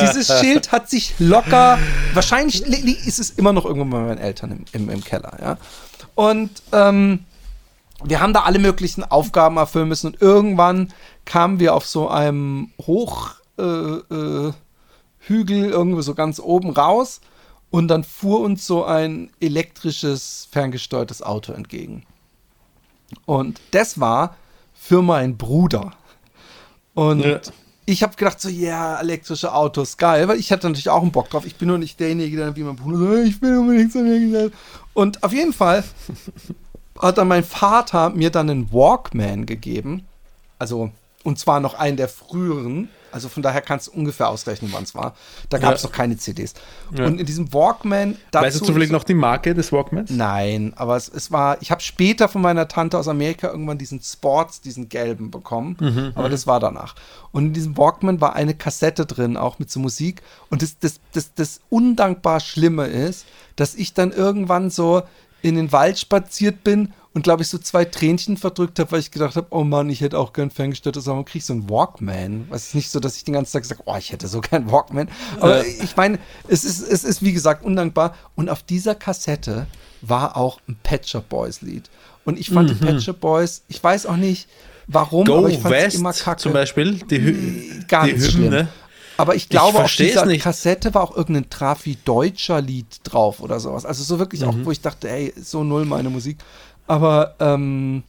dieses Schild hat sich locker, wahrscheinlich li- li- ist es immer noch irgendwo bei meinen Eltern im, im, im Keller, ja. Und ähm, wir haben da alle möglichen Aufgaben erfüllen müssen und irgendwann kamen wir auf so einem Hochhügel äh, äh, irgendwo so ganz oben raus und dann fuhr uns so ein elektrisches ferngesteuertes Auto entgegen. Und das war für meinen Bruder. Und Ja. ich habe gedacht so, ja, elektrische Autos, geil, weil ich hatte natürlich auch einen Bock drauf. Ich bin nur nicht derjenige, der wie mein Bruder so, ich will unbedingt so ein Und auf jeden Fall hat dann mein Vater mir dann einen Walkman gegeben. Also, und zwar noch einen der früheren. Also von daher kannst du ungefähr ausrechnen, wann es war. Da gab es Ja. noch keine CDs. Ja. Und in diesem Walkman. Weißt du dazu- zufällig noch die Marke des Walkmans? Nein, aber es, es war, ich habe später von meiner Tante aus Amerika irgendwann diesen Sports, diesen gelben bekommen, Mhm, aber das war danach. Und in diesem Walkman war eine Kassette drin, auch mit so Musik. Und das, das, das, das undankbar Schlimme ist, dass ich dann irgendwann so in den Wald spaziert bin und glaube ich so zwei Tränchen verdrückt habe, weil ich gedacht habe, oh Mann, ich hätte auch gern ferngesteuertes, aber krieg ich so einen Walkman. Was ist nicht so, dass ich den ganzen Tag sage, oh, ich hätte so gern Walkman. Aber Äh. ich meine, es ist, es ist wie gesagt undankbar. Und auf dieser Kassette war auch ein Shop Boys Lied. Und ich fand die Pet Shop Boys, ich weiß auch nicht warum, Go aber ich fand West immer kacke. zum Beispiel, die, Hü Ganz die schlimm. Aber ich glaube, auf versteh's dieser nicht. Kassette war auch irgendein Trafi-Deutscher-Lied drauf oder sowas. Also so wirklich Mhm. auch, wo ich dachte, ey, so null meine Musik. Aber, ähm,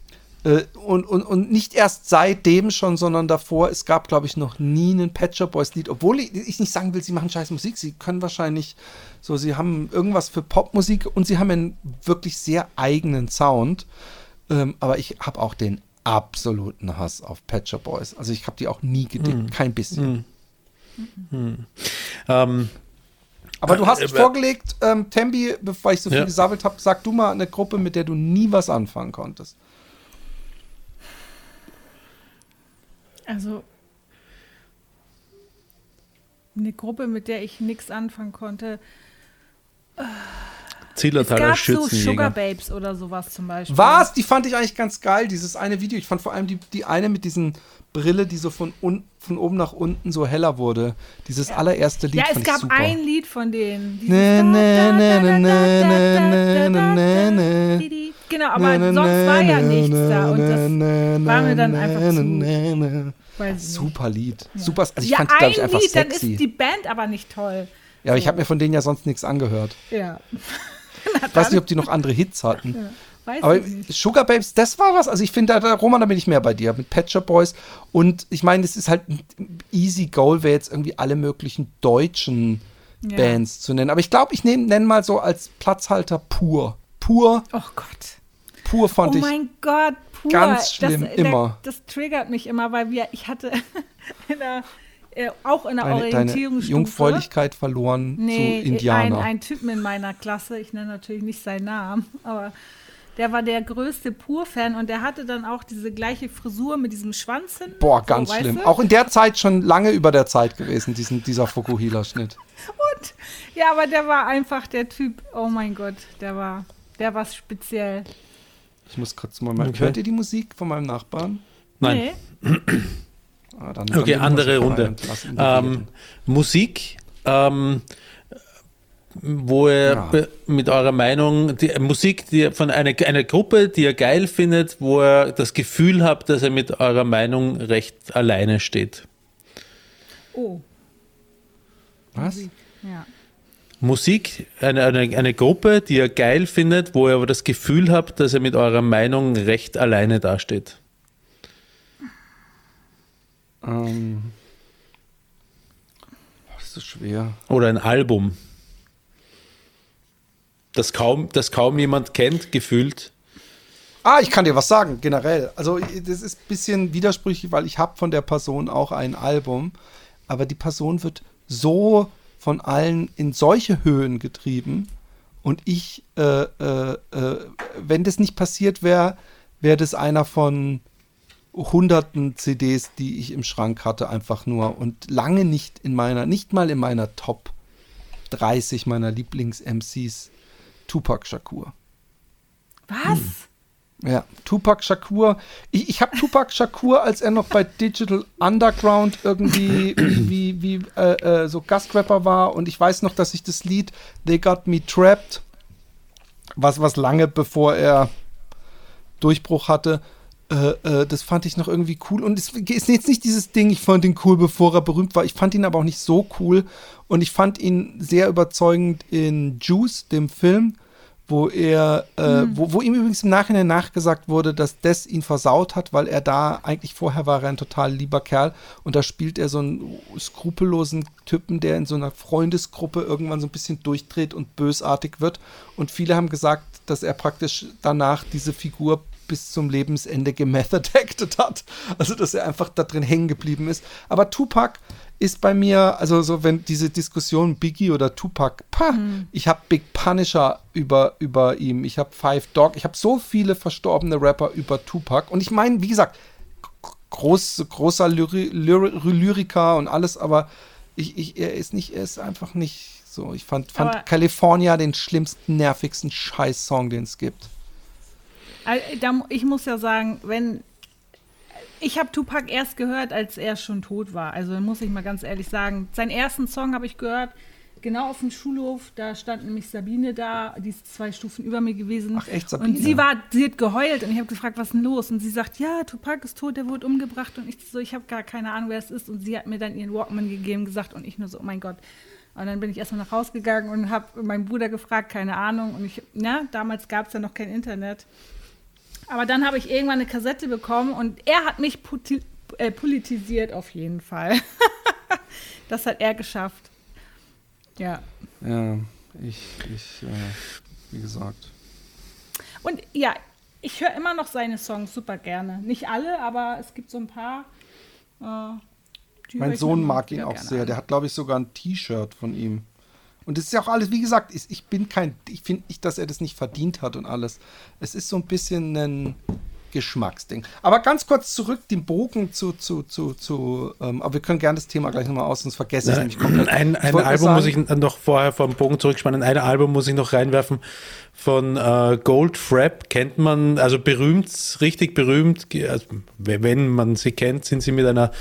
äh, und, und, und nicht erst seitdem schon, sondern davor, es gab, glaube ich, noch nie ein Patcher Boys Lied, obwohl ich, ich nicht sagen will, sie machen scheiß Musik, sie können wahrscheinlich so, sie haben irgendwas für Popmusik und sie haben einen wirklich sehr eigenen Sound. Ähm, aber ich habe auch den absoluten Hass auf Patcher Boys. Also ich habe die auch nie gedickt, Mhm. kein bisschen. Ähm, Aber du hast Äh, äh, vorgelegt, ähm, Tembi, bevor ich so viel Ja. gesammelt habe, sag du mal eine Gruppe, mit der du nie was anfangen konntest. Also eine Gruppe, mit der ich nichts anfangen konnte. Es Zillertaler gab so Sugar Schützenjäger. Babes oder sowas zum Beispiel. Was? Die fand ich eigentlich ganz geil, dieses eine Video. Ich fand vor allem die, die eine mit diesen Brille, die so von, un, von oben nach unten so heller wurde. Dieses allererste Lied Ja, es fand gab ich super. ein Lied von denen. Ne, ne, ne, ne, ne, ne, ne, ne. Genau, aber sonst war ja nichts da. Und das war mir dann einfach zu. Super Lied. Super, also ich ja, fand die, glaube ich, ein einfach Lied, dann sexy. ist die Band aber nicht toll. ja, aber ich habe mir von denen ja sonst nichts angehört. Ja. [LAUGHS] Ich weiß nicht, ob die noch andere Hits hatten. Weiß Aber ich. Sugar Babes, das war was. Also ich finde, da, da, Roman, da bin ich mehr bei dir. Mit Patcher Boys. Und ich meine, es ist halt ein easy goal, wäre jetzt irgendwie alle möglichen deutschen Ja. Bands zu nennen. Aber ich glaube, ich nenne mal so als Platzhalter pur. Pur, Oh Gott. pur fand oh ich. mein Gott, pur. ganz schlimm, das, immer. Das, das triggert mich immer, weil wir, ich hatte [LAUGHS] in der, äh, auch in der Deine, deine Orientierungsstufe. Jungfräulichkeit verloren Nee, zu Indianer. Ein, ein Typen in meiner Klasse, ich nenne natürlich nicht seinen Namen, aber der war der größte Pur-Fan und der hatte dann auch diese gleiche Frisur mit diesem Schwanz hin. Boah, ganz so, weißt schlimm. du? Auch in der Zeit schon lange über der Zeit gewesen, diesen, dieser Fukuhila-Schnitt. [LAUGHS] Und, ja, aber der war einfach der Typ, oh mein Gott, der war, der war speziell. Ich muss kurz mal. Okay. Hört ihr die Musik von meinem Nachbarn? Nein. Nee. [CLEARS THROAT] Dann, Okay, dann andere Runde. Ähm. Musik, ähm, wo ihr Ja. mit eurer Meinung, die Musik die von einer, einer Gruppe, die ihr geil findet, wo ihr das Gefühl habt, dass ihr mit eurer Meinung recht alleine steht. Oh, Was? ja. Musik, eine, eine, eine Gruppe, die ihr geil findet, wo ihr aber das Gefühl habt, dass ihr mit eurer Meinung recht alleine dasteht. Ähm, das ist so schwer. Oder ein Album, das kaum, das kaum jemand kennt, gefühlt. Ah, ich kann dir was sagen, generell. Also, das ist ein bisschen widersprüchlich, weil ich habe von der Person auch ein Album, aber die Person wird so von allen in solche Höhen getrieben und ich, äh, äh, äh, wenn das nicht passiert wäre, wäre das einer von hunderten CDs, die ich im Schrank hatte, einfach nur und lange nicht in meiner, nicht mal in meiner Top 30 meiner Lieblings-MCs Tupac Shakur. Was? Ja, Tupac Shakur. Ich, ich habe Tupac Shakur, als er noch bei Digital Underground irgendwie wie, wie äh, äh, so Gastrapper war. Und ich weiß noch, dass ich das Lied They Got Me Trapped, was, was lange bevor er Durchbruch hatte, äh, äh, das fand ich noch irgendwie cool. Und es ist jetzt nicht dieses Ding, ich fand ihn cool, bevor er berühmt war. Ich fand ihn aber auch nicht so cool. Und ich fand ihn sehr überzeugend in Juice, dem Film wo er, äh, wo, wo ihm übrigens im Nachhinein nachgesagt wurde, dass das ihn versaut hat, weil er da eigentlich vorher war er ein total lieber Kerl und da spielt er so einen skrupellosen Typen, der in so einer Freundesgruppe irgendwann so ein bisschen durchdreht und bösartig wird und viele haben gesagt, dass er praktisch danach diese Figur bis zum Lebensende gemethod acted hat. Also, dass er einfach da drin hängen geblieben ist. Aber Tupac ist bei mir, also so, wenn diese Diskussion Biggie oder Tupac, pah, ich habe Big Punisher über, über ihm, ich habe Five Dog, ich habe so viele verstorbene Rapper über Tupac. Und ich meine, wie gesagt, groß, großer Lyri Lyri Lyriker und alles, aber ich, ich, er ist nicht, er ist einfach nicht so. Ich fand, fand Aber- California den schlimmsten, nervigsten Scheiß-Song, den es gibt. Da, ich muss ja sagen, wenn ich habe Tupac erst gehört, als er schon tot war. Also muss ich mal ganz ehrlich sagen, seinen ersten Song habe ich gehört, genau auf dem Schulhof, da stand nämlich Sabine da, die ist zwei Stufen über mir gewesen. Ach, echt, Sabine? Und sie war, sie hat geheult und ich habe gefragt, was ist denn los? Und sie sagt, ja, Tupac ist tot, der wurde umgebracht. Und ich so, ich habe gar keine Ahnung, wer es ist. Und sie hat mir dann ihren Walkman gegeben, gesagt und ich nur so, oh mein Gott. Und dann bin ich erstmal nach Hause gegangen und habe meinen Bruder gefragt, keine Ahnung. Und ich, na, damals gab es ja noch kein Internet. Aber dann habe ich irgendwann eine Kassette bekommen und er hat mich äh, politisiert auf jeden Fall. [LAUGHS] das hat er geschafft. Ja. Ja, ich, ich, äh, wie gesagt. Und ja, ich höre immer noch seine Songs super gerne. Nicht alle, aber es gibt so ein paar. Äh, Mein Sohn mag ihn auch sehr. an. Der hat, glaube ich, sogar ein T-Shirt von ihm. Und es ist ja auch alles, wie gesagt, ich, ich bin kein, ich finde nicht, dass er das nicht verdient hat und alles. Es ist so ein bisschen ein Geschmacksding. Aber ganz kurz zurück, den Bogen zu, zu, zu, zu, ähm, aber wir können gerne das Thema gleich nochmal aus, sonst vergesse ich es nämlich komplett. Ein, ein Album sagen- muss ich noch vorher vom Bogen zurückspannen. Ein Album muss ich noch reinwerfen von äh, Goldfrapp. Kennt man, also berühmt, richtig berühmt. Also, wenn man sie kennt, sind sie mit einer,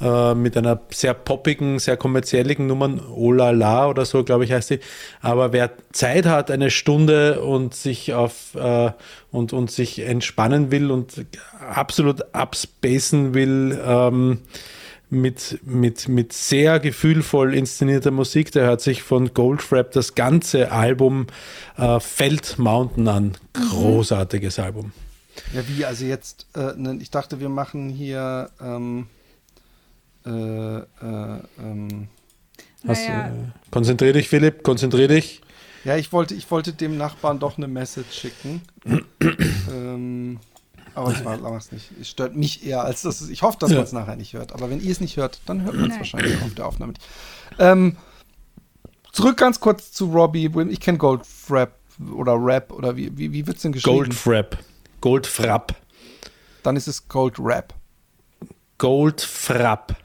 äh, mit einer sehr poppigen, sehr kommerziellen Nummer, Oh la la oder so, glaube ich, heißt sie. Aber wer Zeit hat, eine Stunde und sich auf äh, und, und sich entspannen will und absolut abspacen will, ähm, mit, mit, mit sehr gefühlvoll inszenierter Musik. Der hört sich von Goldfrapp das ganze Album äh, Feld Mountain an. Großartiges Album. Ja, wie, also jetzt, äh, ne, ich dachte, wir machen hier, ähm, äh, äh, ähm, Hast, Naja. äh, konzentrier dich, Philipp, konzentrier dich. Ja, ich wollte, ich wollte dem Nachbarn doch eine Message schicken. [CLEARS THROAT] ähm, aber ich mache es nicht. Es stört mich eher, als dass es, ich hoffe, dass Ja. man es nachher nicht hört. Aber wenn ihr es nicht hört, dann hört man es wahrscheinlich auf der Aufnahme nicht. Ähm, zurück ganz kurz zu Robbie Williams. Ich kenne Goldfrapp oder Rap oder wie, wie, wie wird es denn geschrieben? Goldfrapp. Goldfrapp. Dann ist es Gold Rap. Goldfrapp.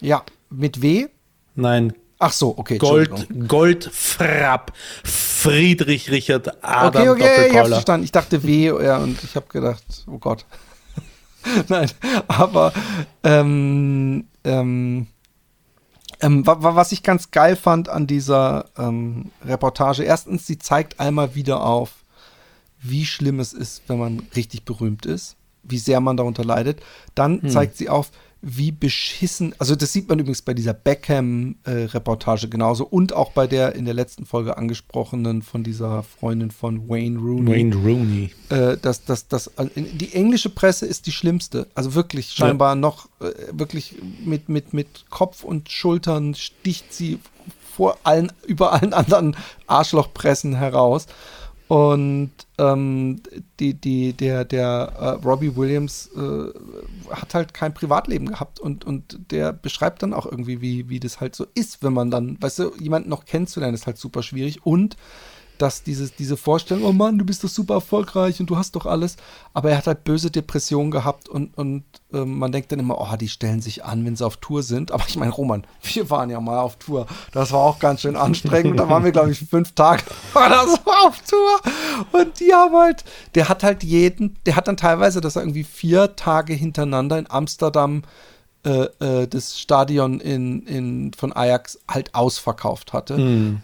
Ja, mit W? Nein, Ach so, okay. Gold, Entschuldigung. Goldfrapp. Friedrich Richard Adam Okay, okay, ich habe Doppelpaula. verstanden. Ich dachte W, ja, und ich habe gedacht, oh Gott. [LAUGHS] Nein, aber ähm, ähm, ähm, wa- wa- was ich ganz geil fand an dieser ähm, Reportage, erstens, sie zeigt einmal wieder auf, wie schlimm es ist, wenn man richtig berühmt ist, wie sehr man darunter leidet. Dann zeigt sie auf, wie beschissen, also das sieht man übrigens bei dieser Beckham-Reportage genauso und auch bei der in der letzten Folge angesprochenen von dieser Freundin von Wayne Rooney Wayne Rooney. äh, dass das, das, die englische Presse ist die schlimmste. Also wirklich scheinbar noch äh, wirklich mit, mit, mit Kopf und Schultern sticht sie vor allen, über allen anderen Arschlochpressen heraus. Und ähm, die, die, der, der äh, Robbie Williams äh, hat halt kein Privatleben gehabt und, und der beschreibt dann auch irgendwie, wie, wie das halt so ist, wenn man dann, weißt du, jemanden noch kennenzulernen, ist halt super schwierig. Und dass dieses, diese Vorstellung, oh Mann, du bist doch super erfolgreich und du hast doch alles. Aber er hat halt böse Depressionen gehabt und, und ähm, man denkt dann immer, oh, die stellen sich an, wenn sie auf Tour sind. Aber ich meine, Roman, [LAUGHS] wir waren ja mal auf Tour. Das war auch ganz schön anstrengend. da waren wir, glaube ich, fünf Tage [LAUGHS] oder so auf Tour. Und die haben halt, der hat halt jeden, der hat dann teilweise, dass er irgendwie vier Tage hintereinander in Amsterdam äh, äh, das Stadion in, in, von Ajax halt ausverkauft hatte.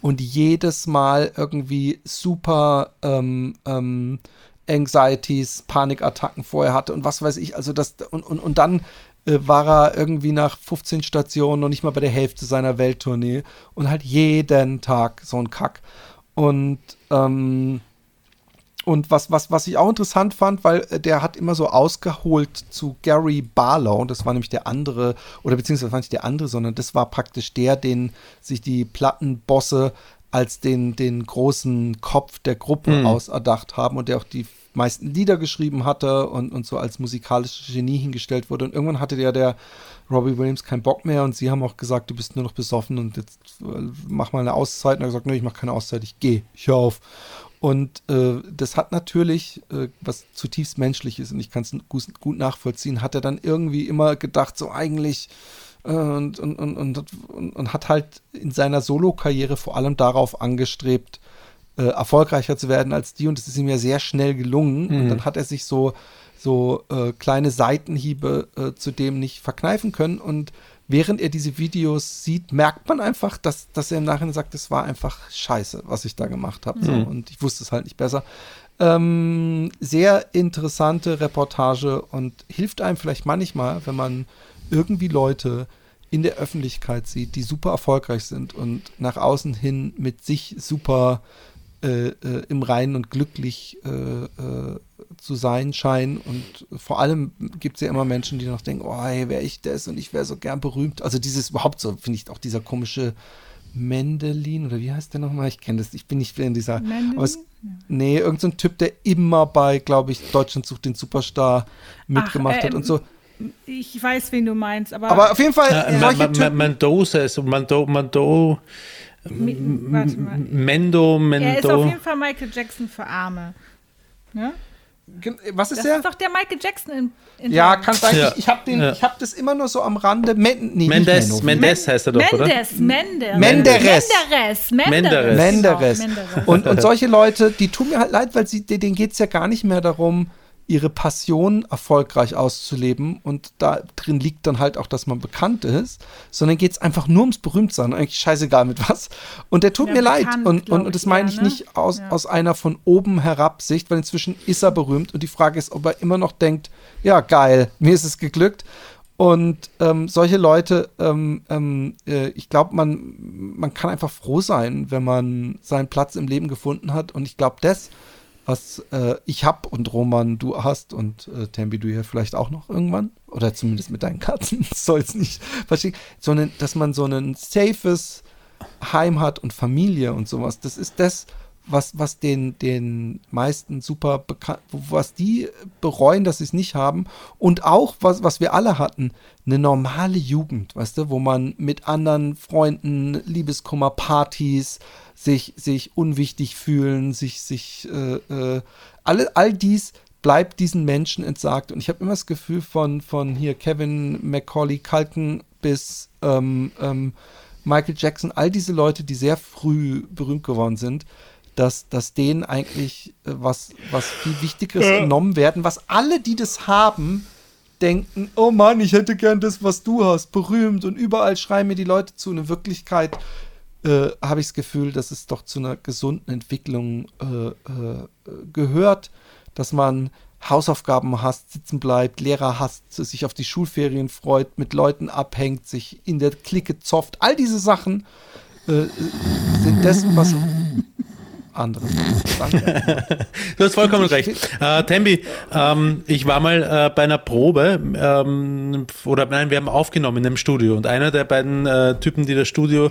Und jedes Mal irgendwie super ähm, ähm, Anxieties, Panikattacken vorher hatte und was weiß ich, also das und, und, und dann äh, war er irgendwie nach 15 Stationen noch nicht mal bei der Hälfte seiner Welttournee und halt jeden Tag so ein Kack. Und ähm, und was, was, was ich auch interessant fand, weil äh, der hat immer so ausgeholt zu Gary Barlow, das war nämlich der andere, oder beziehungsweise war nicht der andere, sondern das war praktisch der, den sich die Plattenbosse als den, den großen Kopf der Gruppe auserdacht haben und der auch die meisten Lieder geschrieben hatte und, und so als musikalisches Genie hingestellt wurde. Und irgendwann hatte der, der Robbie Williams keinen Bock mehr und sie haben auch gesagt, du bist nur noch besoffen und jetzt äh, mach mal eine Auszeit. Und er hat gesagt, nee, ich mache keine Auszeit, ich gehe, ich hör auf. Und äh, das hat natürlich, äh, was zutiefst menschlich ist, und ich kann es gut, gut nachvollziehen, hat er dann irgendwie immer gedacht, so eigentlich, äh, und, und, und, und, und, hat halt in seiner Solo-Karriere vor allem darauf angestrebt, äh, erfolgreicher zu werden als die. Und das ist ihm ja sehr schnell gelungen. Und dann hat er sich so, so äh, kleine Seitenhiebe äh, zu dem nicht verkneifen können. Und während er diese Videos sieht, merkt man einfach, dass, dass er im Nachhinein sagt, es war einfach scheiße, was ich da gemacht habe. So. Mhm. Und ich wusste es halt nicht besser. Ähm, sehr interessante Reportage und hilft einem vielleicht manchmal, wenn man irgendwie Leute in der Öffentlichkeit sieht, die super erfolgreich sind und nach außen hin mit sich super äh, äh, im Reinen und glücklich äh, äh, zu sein scheinen. Und vor allem gibt es ja immer Menschen, die noch denken, oh, hey, wäre ich das und ich wäre so gern berühmt. Also dieses überhaupt so, finde ich auch dieser komische Mendelin oder wie heißt der nochmal? Ich kenne das, ich bin nicht in dieser. Mendelin? Aber es, nee, irgendein so Typ, der immer bei, glaube ich, Deutschland sucht den Superstar mitgemacht Ach, hat ähm, und so. Ich weiß, wen du meinst, aber, Aber auf jeden Fall, Typen. Mendoza ist Mando, Mando, Mi- warte mal. Mendo, Er ist auf Mendo. jeden Fall Michael Jackson für Arme. Ne? Was ist Das der? ist doch der Michael Jackson in, in Ja, kann sein. Ja. Ich, ich habe Ja. ich hab das immer nur so am Rande. Men, nee, Mendes, Menno. Mendes heißt er doch, oder? Mendes, Mendes. Menderes. Menderes. Menderes. Menderes. Menderes. Und, und solche Leute, die tun mir halt leid, weil sie, denen geht es ja gar nicht mehr darum, ihre Passion erfolgreich auszuleben. Und da drin liegt dann halt auch, dass man bekannt ist, sondern geht es einfach nur ums Berühmtsein. Eigentlich scheißegal mit was. Und der tut Ja, mir leid. bekannt, Und, glaub und, und das meine ich ne? nicht aus, Ja. aus einer von oben herab Sicht, weil inzwischen ist er berühmt. Und die Frage ist, ob er immer noch denkt, ja, geil, mir ist es geglückt. Und ähm, solche Leute, ähm, ähm, äh, ich glaube, man, man kann einfach froh sein, wenn man seinen Platz im Leben gefunden hat. Und ich glaube, das, was äh, ich habe und Roman, du hast und äh, Tembi, du ja vielleicht auch noch irgendwann, oder zumindest mit deinen Katzen, [LAUGHS] soll es nicht verstehen, sondern dass man so ein safes Heim hat und Familie und sowas. Das ist das, was, was den, den meisten super bekannt, was die bereuen, dass sie es nicht haben. Und auch, was, was wir alle hatten, eine normale Jugend, weißt du, wo man mit anderen Freunden, Liebeskummer, Partys, sich, sich unwichtig fühlen, sich, sich, äh, äh, alle, all dies bleibt diesen Menschen entsagt. Und ich habe immer das Gefühl von, von hier Kevin McCauley Kalken bis ähm, ähm, Michael Jackson, all diese Leute, die sehr früh berühmt geworden sind, dass, dass denen eigentlich äh, was, was viel Wichtigeres genommen werden, was alle, die das haben, denken, oh Mann, ich hätte gern das, was du hast, berühmt und überall schreien mir die Leute zu. In Wirklichkeit äh, habe ich das Gefühl, dass es doch zu einer gesunden Entwicklung äh, äh, gehört, dass man Hausaufgaben hasst, sitzen bleibt, Lehrer hasst, sich auf die Schulferien freut, mit Leuten abhängt, sich in der Clique zofft. All diese Sachen äh, sind das, was andere. [LAUGHS] Danke. Du hast vollkommen recht. Äh, Tembi, ähm, ich war mal äh, bei einer Probe, ähm, oder nein, wir haben aufgenommen in einem Studio und einer der beiden äh, Typen, die das Studio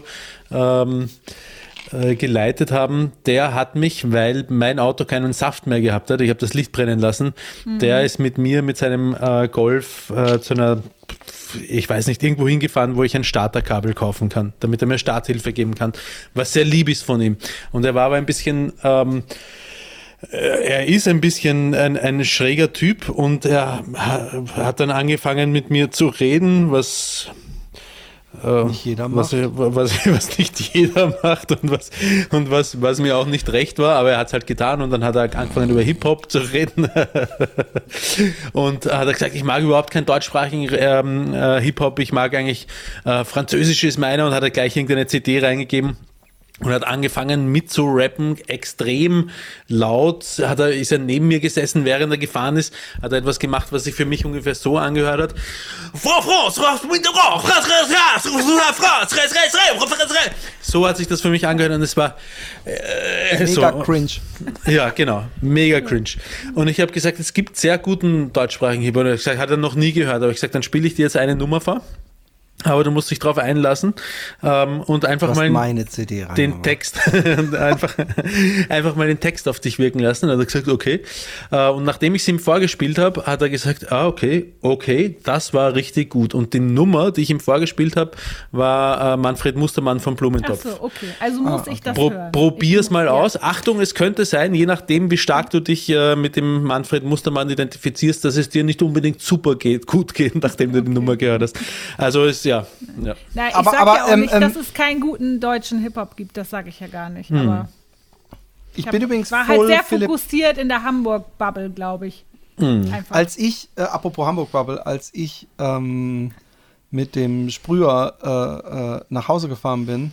ähm, äh, geleitet haben, der hat mich, weil mein Auto keinen Saft mehr gehabt hat, ich habe das Licht brennen lassen, der ist mit mir mit seinem äh, Golf äh, zu einer ich weiß nicht, irgendwo hingefahren, wo ich ein Starterkabel kaufen kann, damit er mir Starthilfe geben kann, was sehr lieb ist von ihm. Und er war aber ein bisschen, ähm, äh, er ist ein bisschen ein, ein schräger Typ und er ha- hat dann angefangen mit mir zu reden, was Nicht jeder was, macht. was, [LAUGHS] was nicht jeder macht und was, und was, was mir auch nicht recht war, aber er hat es halt getan und dann hat er angefangen über Hip-Hop zu reden [LAUGHS] und hat er gesagt, ich mag überhaupt keinen deutschsprachigen ähm, äh, Hip-Hop, ich mag eigentlich äh, Französisch ist meiner und hat er gleich irgendeine CD reingegeben und hat angefangen mit zu rappen, extrem laut, hat er, ist er neben mir gesessen, während er gefahren ist, hat er etwas gemacht, was sich für mich ungefähr so angehört hat. So hat sich das für mich angehört und es war äh, Mega so. cringe. Ja, genau. Mega cringe. Und ich habe gesagt, es gibt sehr guten deutschsprachigen Hip-Hop. Hat er noch nie gehört. Aber ich gesagt, dann spiele ich dir jetzt eine Nummer vor. Aber du musst dich drauf einlassen ähm, und einfach mal meine CD rein. den Text und [LAUGHS] einfach, einfach mal den Text auf dich wirken lassen. Hat er gesagt, okay. Äh, Und nachdem ich es ihm vorgespielt habe, hat er gesagt, ah, okay, okay, das war richtig gut. Und die Nummer, die ich ihm vorgespielt habe, war äh, Manfred Mustermann vom Ach Blumentopf. so, okay. Also muss ich das Pro, hören. probier's Ich mal ja. aus. Achtung, es könnte sein, je nachdem, wie stark du dich äh, mit dem Manfred Mustermann identifizierst, dass es dir nicht unbedingt super geht, gut geht, [LAUGHS] nachdem du die Nummer gehört hast. Also ist ja, ja. Na, ich Aber- sag aber, ja auch ähm, nicht, ähm, dass es keinen guten deutschen Hip-Hop gibt. Das sage ich ja gar nicht. Aber Ich hab- bin übrigens war halt sehr Philipp, fokussiert in der Hamburg-Bubble, glaube ich. Hm. Als ich, äh, apropos Hamburg Bubble, als ich ähm, mit dem Sprüher äh, äh, nach Hause gefahren bin,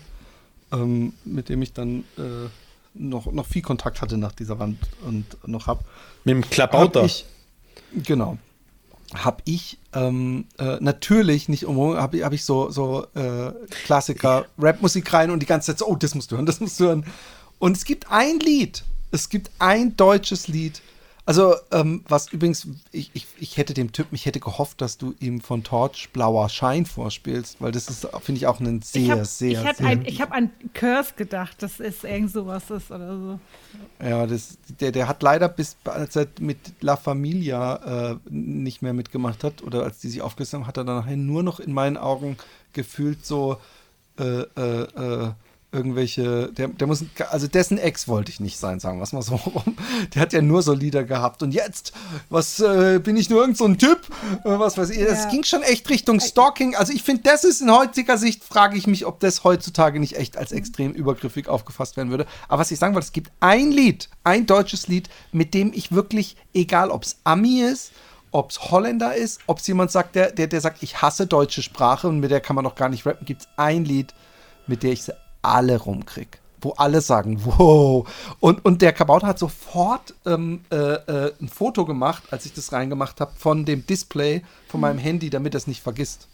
ähm, mit dem ich dann äh, noch, noch viel Kontakt hatte nach dieser Wand und noch hab. Mit dem Hab Klabauter. ich, genau. Hab ich ähm, äh, natürlich nicht umgehoben, habe ich, hab ich so, so äh, Klassiker, Rapmusik rein und die ganze Zeit so, oh, das musst du hören, das musst du hören. Und es gibt ein Lied, es gibt ein deutsches Lied. Also, ähm, was übrigens, ich, ich, ich hätte dem Typen, ich hätte gehofft, dass du ihm von Torch Blauer Schein vorspielst, weil das ist, finde ich, auch ein sehr, ich habe sehr, hab sehr. ein, ich hab an Curse gedacht, dass es irgend sowas ist oder so. Ja, das, der, der hat leider bis, als er mit La Familia äh, nicht mehr mitgemacht hat oder als die sich aufgelöst haben, hat er dann nachher nur noch in meinen Augen gefühlt so äh, äh, äh, irgendwelche, der, der muss, also dessen Ex wollte ich nicht sein, sagen wir es mal so rum. Der hat ja nur so Lieder gehabt. Und jetzt, was, äh, bin ich nur irgend so ein Typ, äh, was weiß ich, das Ja. ging schon echt Richtung Stalking, also ich finde, das ist in heutiger Sicht, frage ich mich, ob das heutzutage nicht echt als extrem übergriffig aufgefasst werden würde, aber was ich sagen wollte, es gibt ein Lied, ein deutsches Lied, mit dem ich wirklich, egal ob es Ami ist, ob es Holländer ist, ob es jemand sagt, der, der, der sagt, ich hasse deutsche Sprache und mit der kann man doch gar nicht rappen, gibt es ein Lied, mit der ich sie alle rumkrieg. Wo alle sagen, wow. Und, und der Kabauter hat sofort ähm, äh, äh, ein Foto gemacht, als ich das reingemacht habe, von dem Display von meinem Handy, damit er es nicht vergisst.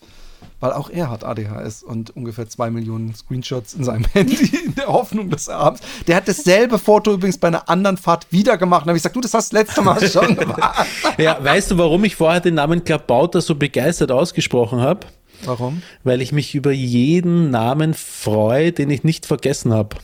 Weil auch er hat ADHS und ungefähr zwei Millionen Screenshots in seinem [LAUGHS] Handy in der Hoffnung, dass er abends. Der hat dasselbe Foto übrigens bei einer anderen Fahrt wieder gemacht. Und habe ich gesagt, du, das hast du das letzte Mal schon gemacht. [LAUGHS] Ja, weißt du, warum ich vorher den Namen Klabauter so begeistert ausgesprochen habe? Warum? Weil ich mich über jeden Namen freue, den ich nicht vergessen habe.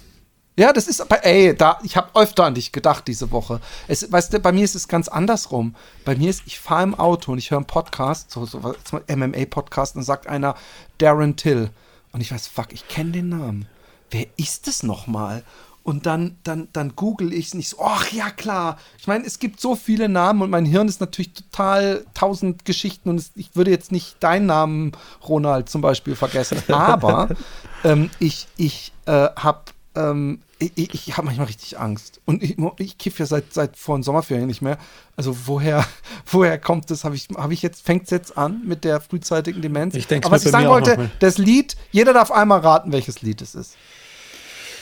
Ja, das ist, aber, ey, da, ich habe öfter an dich gedacht diese Woche. Es, weißt du, bei mir ist es ganz andersrum. Bei mir ist, ich fahre im Auto und ich höre einen Podcast, so, so MMA-Podcast, und sagt einer Darren Till. Und ich weiß, fuck, ich kenne den Namen. Wer ist es nochmal? Und dann, dann, dann google ich es nicht so, ach ja, klar. Ich meine, es gibt so viele Namen und mein Hirn ist natürlich total tausend Geschichten und es, ich würde jetzt nicht deinen Namen, Ronald, zum Beispiel vergessen. Aber [LAUGHS] ähm, ich, ich äh, habe ähm, ich, ich, habe manchmal richtig Angst. Und ich, ich kiff ja seit, seit vor den Sommerferien nicht mehr. Also woher, [LAUGHS] woher kommt das? Habe ich, hab ich jetzt, fängt es jetzt an mit der frühzeitigen Demenz? Ich denk's Aber was ich sagen wollte, das Lied, jeder darf einmal raten, welches Lied es ist.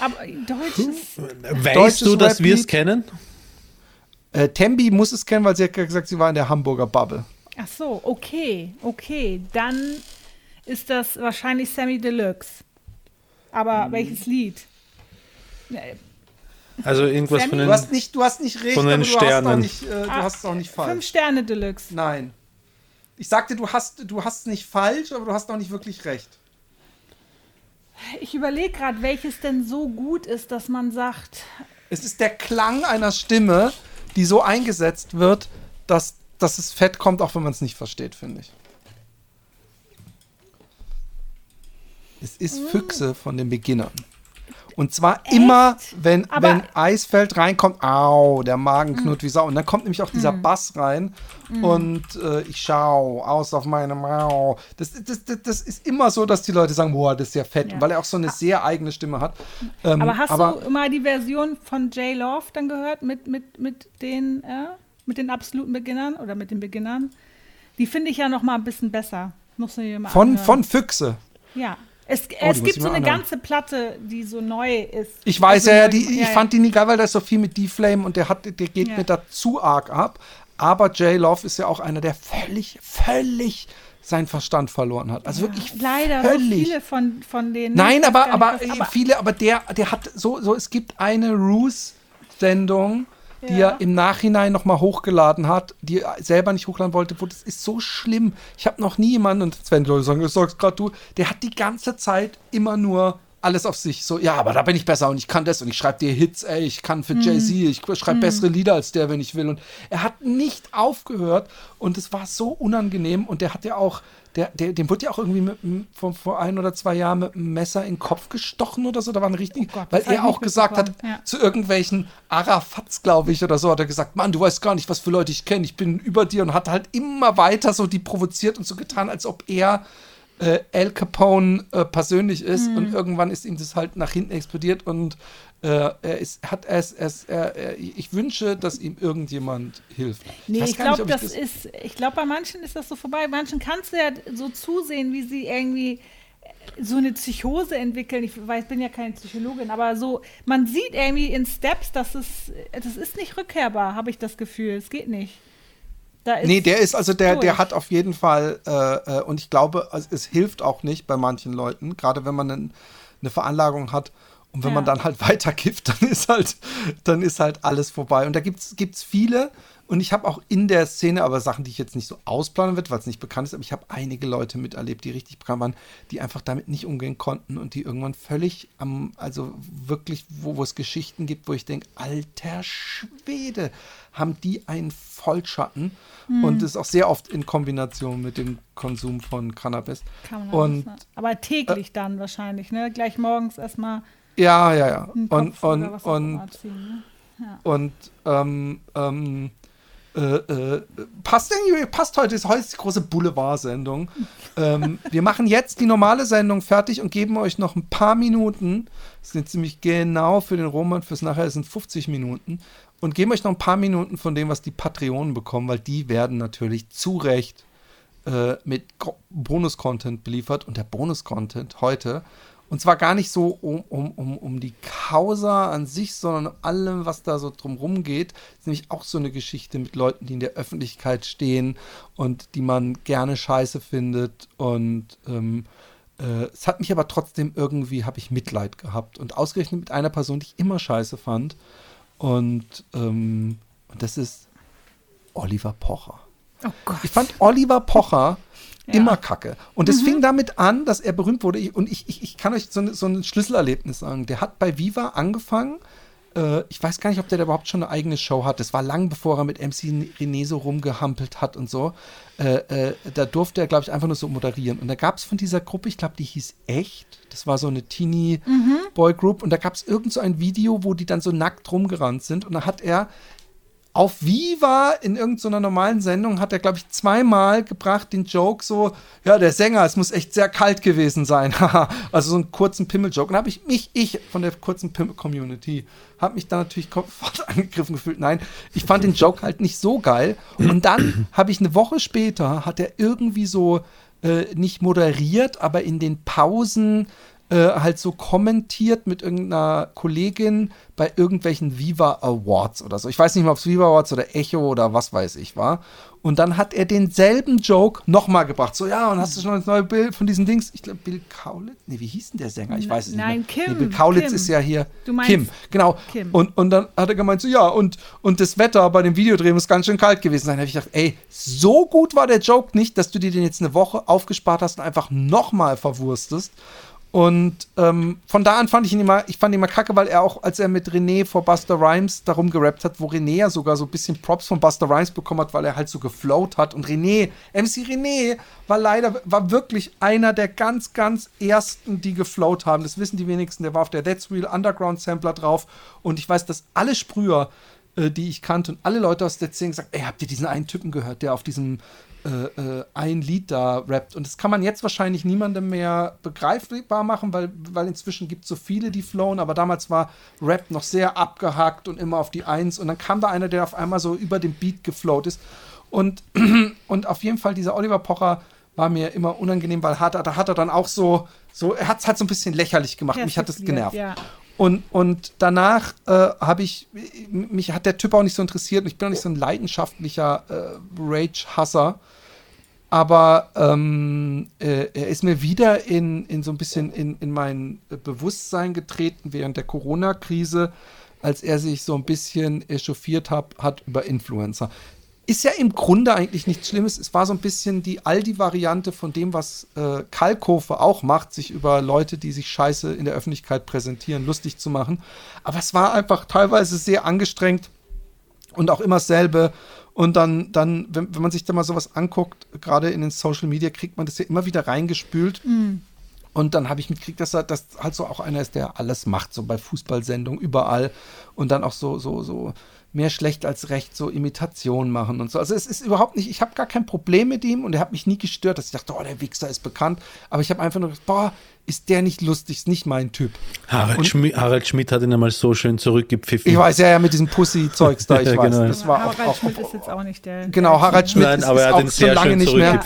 Aber deutsches. Weißt Deutsches du, dass wir es kennen? Äh, Tembi muss es kennen, weil sie hat gesagt, sie war in der Hamburger Bubble. Ach so, okay, okay. Dann ist das wahrscheinlich Sammy Deluxe. Aber Hm. welches Lied? Nee, Also irgendwas Sammy? von Du den. hast nicht, du hast nicht recht, Von den aber du hast Sternen. auch nicht, äh, du Ah, hast es auch nicht Fünf falsch. Sterne Deluxe. Nein. Ich sagte, du hast, du hast es nicht falsch, aber du hast auch nicht wirklich recht. Ich überlege gerade, welches denn so gut ist, dass man sagt, Es ist der Klang einer Stimme, die so eingesetzt wird, dass, dass es fett kommt, auch wenn man es nicht versteht, finde ich. Es ist Füchse von den Beginnern. Und zwar immer, wenn, Aber- wenn Eisfeld reinkommt, au, der Magen knurrt wie Sau. Und dann kommt nämlich auch dieser Bass rein und äh, ich schau aus auf meine Mau. Das, das, das, das ist immer so, dass die Leute sagen, boah, das ist ja fett, Ja. weil er auch so eine sehr eigene Stimme hat. Ähm, aber hast du mal die Version von J Love dann gehört mit, mit, mit, den, äh, mit den absoluten Beginnern oder mit den Beginnern? Die finde ich ja noch mal ein bisschen besser. Muss von, anhören. von Füchse. Ja. Es, die es gibt so eine anhören. ganze Platte, die so neu ist. Ich weiß Also ja, ja, die, gemacht. ich fand die nie geil, weil da ist so viel mit D-Flame und der hat, der geht Ja. mir da zu arg ab. Aber J Love ist ja auch einer, der völlig, völlig seinen Verstand verloren hat. Also wirklich Leider so völlig. viele von, von denen. Nein, aber, aber, was- viele, aber der, der hat so, so, es gibt eine Roos-Sendung, die Ja. er im Nachhinein nochmal hochgeladen hat, die er selber nicht hochladen wollte, wo das ist so schlimm. Ich habe noch nie jemanden, und die Leute sagen, das sagst gerade du, der hat die ganze Zeit immer nur alles auf sich. So, ja, aber da bin ich besser und ich kann das und ich schreibe dir Hits, ey, ich kann für Jay-Z, ich schreibe bessere Lieder als der, wenn ich will. Und er hat nicht aufgehört und es war so unangenehm und der hat ja auch, der, der, dem wurde ja auch irgendwie mit, vor, vor ein oder zwei Jahren mit einem Messer in den Kopf gestochen oder so. Da war ein richtig, Oh Gott, weil er auch gesagt hat, ja. zu irgendwelchen Arafats, glaube ich, oder so, hat er gesagt, Mann, du weißt gar nicht, was für Leute ich kenne, ich bin über dir und hat halt immer weiter so die provoziert und so getan, als ob er äh, Al Capone äh, persönlich ist und irgendwann ist ihm das halt nach hinten explodiert und äh, er ist, hat es, es er, er, ich wünsche, dass ihm irgendjemand hilft. Nee, ich glaube, ob das ist, ich glaube, bei manchen ist das so vorbei. Manchen kannst du ja so zusehen, wie sie irgendwie so eine Psychose entwickeln. Ich weiß, bin ja keine Psychologin, aber so, man sieht irgendwie in Steps, dass es, das ist nicht rückkehrbar, habe ich das Gefühl. Es geht nicht. Da Nee, der ist also der, der durch. hat auf jeden Fall äh, äh, und ich glaube, also es hilft auch nicht bei manchen Leuten, gerade wenn man einen, eine Veranlagung hat und wenn Ja. man dann halt [LAUGHS] weiter kifft, dann ist halt dann ist halt alles vorbei und da gibt's gibt's viele und ich habe auch in der Szene, aber Sachen, die ich jetzt nicht so ausplanen wird, weil es nicht bekannt ist, aber ich habe einige Leute miterlebt, die richtig bekannt waren, die einfach damit nicht umgehen konnten und die irgendwann völlig am, also wirklich, wo, wo es Geschichten gibt, wo ich denke, alter Schwede, haben die einen Vollschatten und das ist auch sehr oft in Kombination mit dem Konsum von Cannabis. Kann man Und? Aber täglich dann wahrscheinlich, ne? Gleich morgens erstmal ja, ja, ja. Und, und, und ziehen. Ne? Und ähm, ähm, äh, äh, passt irgendwie, passt heute, ist heute die große Boulevard-Sendung. ähm, [LAUGHS] wir machen jetzt die normale Sendung fertig und geben euch noch ein paar Minuten. Das sind ziemlich genau für den Roman, fürs nachher sind 50 Minuten. Und geben euch noch ein paar Minuten von dem, was die Patreonen bekommen, weil die werden natürlich zu Recht äh, mit Bonus-Content beliefert. Und der Bonus-Content heute, und zwar gar nicht so um, um, um, um die Causa an sich, sondern um allem, was da so drumrum geht. Ist nämlich auch so eine Geschichte mit Leuten, die in der Öffentlichkeit stehen und die man gerne scheiße findet. Und ähm, äh, es hat mich aber trotzdem irgendwie, habe ich Mitleid gehabt. Und ausgerechnet mit einer Person, die ich immer scheiße fand. Und, ähm, und das ist Oliver Pocher. Oh Gott. Ich fand Oliver Pocher [LAUGHS] Ja. immer kacke. Und es fing damit an, dass er berühmt wurde. Ich- Und ich, ich, ich kann euch so, ein- so ein Schlüsselerlebnis sagen. Der hat bei Viva angefangen. Äh, ich weiß gar nicht, ob der da überhaupt schon eine eigene Show hat. Das war lang bevor er mit MC René so rumgehampelt hat und so. Äh, äh, da durfte er, glaube ich, einfach nur so moderieren. Und da gab es von dieser Gruppe, ich glaube, die hieß Echt. Das war so eine Teenie-Boy-Group. Und da gab es irgend so ein Video, wo die dann so nackt rumgerannt sind. Und da hat er auf Viva in irgendeiner normalen Sendung hat er, glaube ich, zweimal gebracht den Joke so, ja, der Sänger, es muss echt sehr kalt gewesen sein. [LAUGHS] Also so einen kurzen Pimmel-Joke. Und habe ich mich, ich von der kurzen Pimmel-Community, habe mich da natürlich [LAUGHS] sofort angegriffen gefühlt. Nein, ich fand den Joke halt nicht so geil. Und dann [CLEARS THROAT] habe ich eine Woche später, hat er irgendwie so äh, nicht moderiert, aber in den Pausen äh, halt so kommentiert mit irgendeiner Kollegin bei irgendwelchen Viva Awards oder so. Ich weiß nicht mal, ob es Viva Awards oder Echo oder was weiß ich war. Und dann hat er denselben Joke nochmal gebracht. So, ja, und hast du schon das neue Bild von diesen Dings? Ich glaube, Bill Kaulitz? Nee, wie hieß denn der Sänger? Ich weiß es Nein, nicht. mehr. Kim, Nee, Bill Kaulitz Kim. ist ja hier. Du meinst Kim, genau. Kim. Und, und dann hat er gemeint, so, ja, und, und das Wetter bei dem Videodreh muss ganz schön kalt gewesen sein. Da habe ich gedacht, ey, so gut war der Joke nicht, dass du dir den jetzt eine Woche aufgespart hast und einfach nochmal verwurstest. Und ähm, von da an fand ich ihn immer, ich fand ihn immer kacke, weil er auch, als er mit René vor Buster Rhymes darum gerappt hat, wo René ja sogar so ein bisschen Props von Buster Rhymes bekommen hat, weil er halt so geflowt hat. Und René, MC René, war leider, war wirklich einer der ganz, ganz ersten, die geflowt haben. Das wissen die wenigsten. Der war auf der That's Real Underground Sampler drauf. Und ich weiß, dass alle Sprüher, äh, die ich kannte und alle Leute aus der Szene gesagt, ey, habt ihr diesen einen Typen gehört, der auf diesem äh, äh, ein Lied da rappt. Und das kann man jetzt wahrscheinlich niemandem mehr begreifbar machen, weil, weil inzwischen gibt es so viele, die flowen, aber damals war Rap noch sehr abgehakt und immer auf die Eins. Und dann kam da einer, der auf einmal so über den Beat geflowt ist. Und, [CLEARS THROAT] und auf jeden Fall, dieser Oliver Pocher war mir immer unangenehm, weil hat, da hat er dann auch so, so er hat es halt so ein bisschen lächerlich gemacht. Mich hat das Persifliert, genervt. ja. Und, und danach äh, habe ich, mich hat der Typ auch nicht so interessiert. Ich bin auch nicht so ein leidenschaftlicher äh, Rage-Hasser. Aber ähm, äh, er ist mir wieder in, in so ein bisschen in, in mein Bewusstsein getreten während der Corona-Krise, als er sich so ein bisschen echauffiert hat, hat über Influencer. Ist ja im Grunde eigentlich nichts Schlimmes. Es war so ein bisschen die Aldi-Variante von dem, was äh, Kalkofe auch macht, sich über Leute, die sich scheiße in der Öffentlichkeit präsentieren, lustig zu machen. Aber es war einfach teilweise sehr angestrengt und auch immer dasselbe. Und dann, dann wenn, wenn man sich da mal sowas anguckt, gerade in den Social Media, kriegt man das ja immer wieder reingespült. Und dann habe ich mitgekriegt, dass er das halt so auch einer ist, der alles macht, so bei Fußballsendungen überall. Und dann auch so, so, so mehr schlecht als recht so Imitationen machen und so. Also es ist überhaupt nicht, ich habe gar kein Problem mit ihm und er hat mich nie gestört, dass ich dachte, oh, der Wichser ist bekannt. Aber ich habe einfach nur gedacht, boah, ist der nicht lustig, ist nicht mein Typ. Harald, Schmi Harald Schmidt hat ihn einmal so schön zurückgepfiffen. Ich weiß ja, ja, mit diesem Pussy-Zeugs da, [LAUGHS] ich Ja, weiß. genau. Das war Harald auch, auch, Schmidt ist jetzt auch nicht der. Genau, Harald Schmidt Nein, ist, aber er auch hat ihn schon sehr lange schön nicht mehr,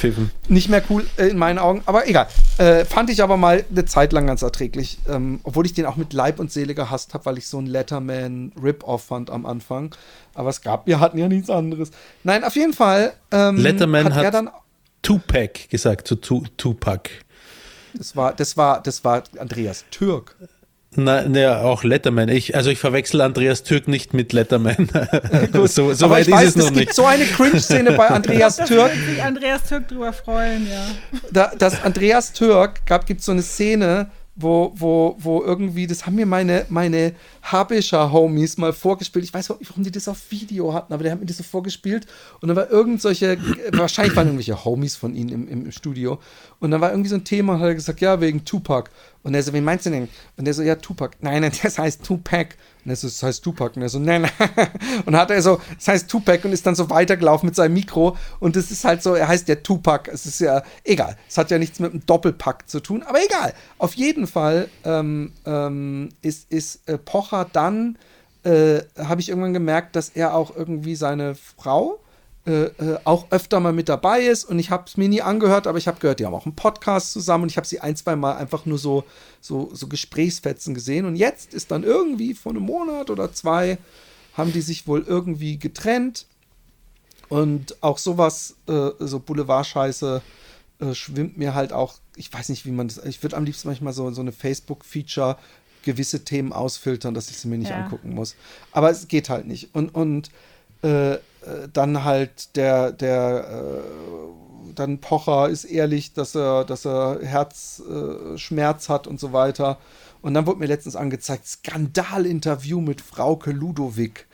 nicht mehr cool äh, in meinen Augen. Aber egal. Äh, fand ich aber mal eine Zeit lang ganz erträglich. Ähm, obwohl ich den auch mit Leib und Seele gehasst habe, weil ich so einen Letterman-Rip-Off fand am Anfang. Aber es gab, wir hatten ja nichts anderes. Nein, auf jeden Fall. Ähm, Letterman hat er hat- dann. Tupac gesagt zu Tu- Tupac. Das war, das war, das war Andreas Türk. Nein, ja, auch Letterman. Ich, also ich verwechsel Andreas Türk nicht mit Letterman. [LAUGHS] so so aber weit ich weiß, ist es es noch gibt nicht. so eine Cringe-Szene bei Andreas [LAUGHS] Da Türk. wird sich Andreas Türk drüber freuen, ja. da, das Andreas Türk gab gibt so eine Szene, wo, wo, wo irgendwie, das haben mir meine, meine Habischer Homies mal vorgespielt. Ich weiß nicht, warum die das auf Video hatten, aber die haben mir das so vorgespielt. Und dann war irgend solche, wahrscheinlich waren irgendwelche Homies von ihnen im, im Studio. Und dann war irgendwie so ein Thema und hat er gesagt, ja, wegen Tupac. Und er so, wen meinst du denn? Und er so, ja, Tupac. Nein, nein, [LAUGHS] das heißt Tupac. Und er so, das heißt Tupac. Und er so, nein, nein. [LAUGHS] Und hat er so, das heißt Tupac und ist dann so weitergelaufen mit seinem Mikro. Und das ist halt so, er heißt ja Tupac. Es ist ja egal. Es hat ja nichts mit einem Doppelpack zu tun, aber egal. Auf jeden Fall ähm, ähm, ist, ist äh, Pocher dann, äh, habe ich irgendwann gemerkt, dass er auch irgendwie seine Frau äh, äh, auch öfter mal mit dabei ist und ich habe es mir nie angehört, aber ich habe gehört, die haben auch einen Podcast zusammen und ich habe sie ein, zwei Mal einfach nur so, so, so Gesprächsfetzen gesehen und jetzt ist dann irgendwie vor einem Monat oder zwei haben die sich wohl irgendwie getrennt und auch sowas, äh, so Boulevardscheiße äh, schwimmt mir halt auch, ich weiß nicht, wie man das, ich würde am liebsten manchmal so, so eine Facebook-Feature gewisse Themen ausfiltern, dass ich sie mir nicht Ja. angucken muss. Aber es geht halt nicht. Und, und äh, äh, dann halt der, der, äh, dann Pocher ist ehrlich, dass er, dass er Herzschmerz äh, hat und so weiter. Und dann wurde mir letztens angezeigt, Skandalinterview mit Frauke Ludowig.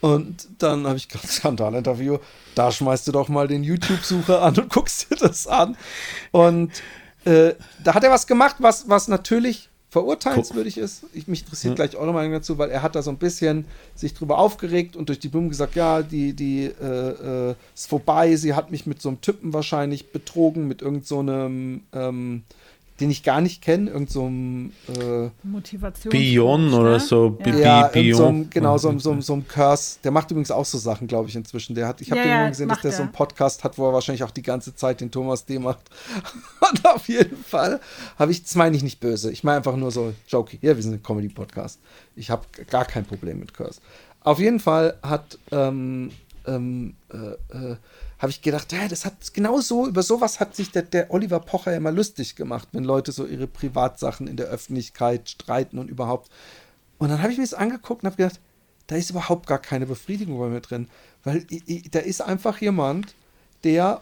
Und dann habe ich gedacht, [LAUGHS] Skandalinterview, da schmeißt du doch mal den YouTube-Sucher an und [LAUGHS] guckst dir das an. Und äh, da hat er was gemacht, was, was natürlich verurteilenswürdig ist. Ich, mich interessiert gleich eure Meinung dazu, weil er hat da so ein bisschen sich drüber aufgeregt und durch die Blumen gesagt, ja, die, die äh, äh, ist vorbei, sie hat mich mit so einem Typen wahrscheinlich betrogen, mit irgend so ähm, den ich gar nicht kenne, irgend so einem äh, Motivation. Bion oder so. Ja. Ja, Bi- irgend so Bion. einem, genau, so, so, so ein Curse. Der macht übrigens auch so Sachen, glaube ich, inzwischen. Der hat, ich habe Ja, den ja, gesehen, dass macht der so einen Podcast hat, wo er wahrscheinlich auch die ganze Zeit den Thomas D macht. [LAUGHS] Und auf jeden Fall habe ich, das meine ich nicht böse. Ich meine einfach nur so jokey. Ja, wir sind ein Comedy-Podcast. Ich habe gar kein Problem mit Curse. Auf jeden Fall hat, ähm, ähm, äh, äh, habe ich gedacht, ja, das hat genau so, über sowas hat sich der, der Oliver Pocher ja immer lustig gemacht, wenn Leute so ihre Privatsachen in der Öffentlichkeit streiten und überhaupt. Und dann habe ich mir das angeguckt und habe gedacht, da ist überhaupt gar keine Befriedigung bei mir drin. Weil i- i- da ist einfach jemand, der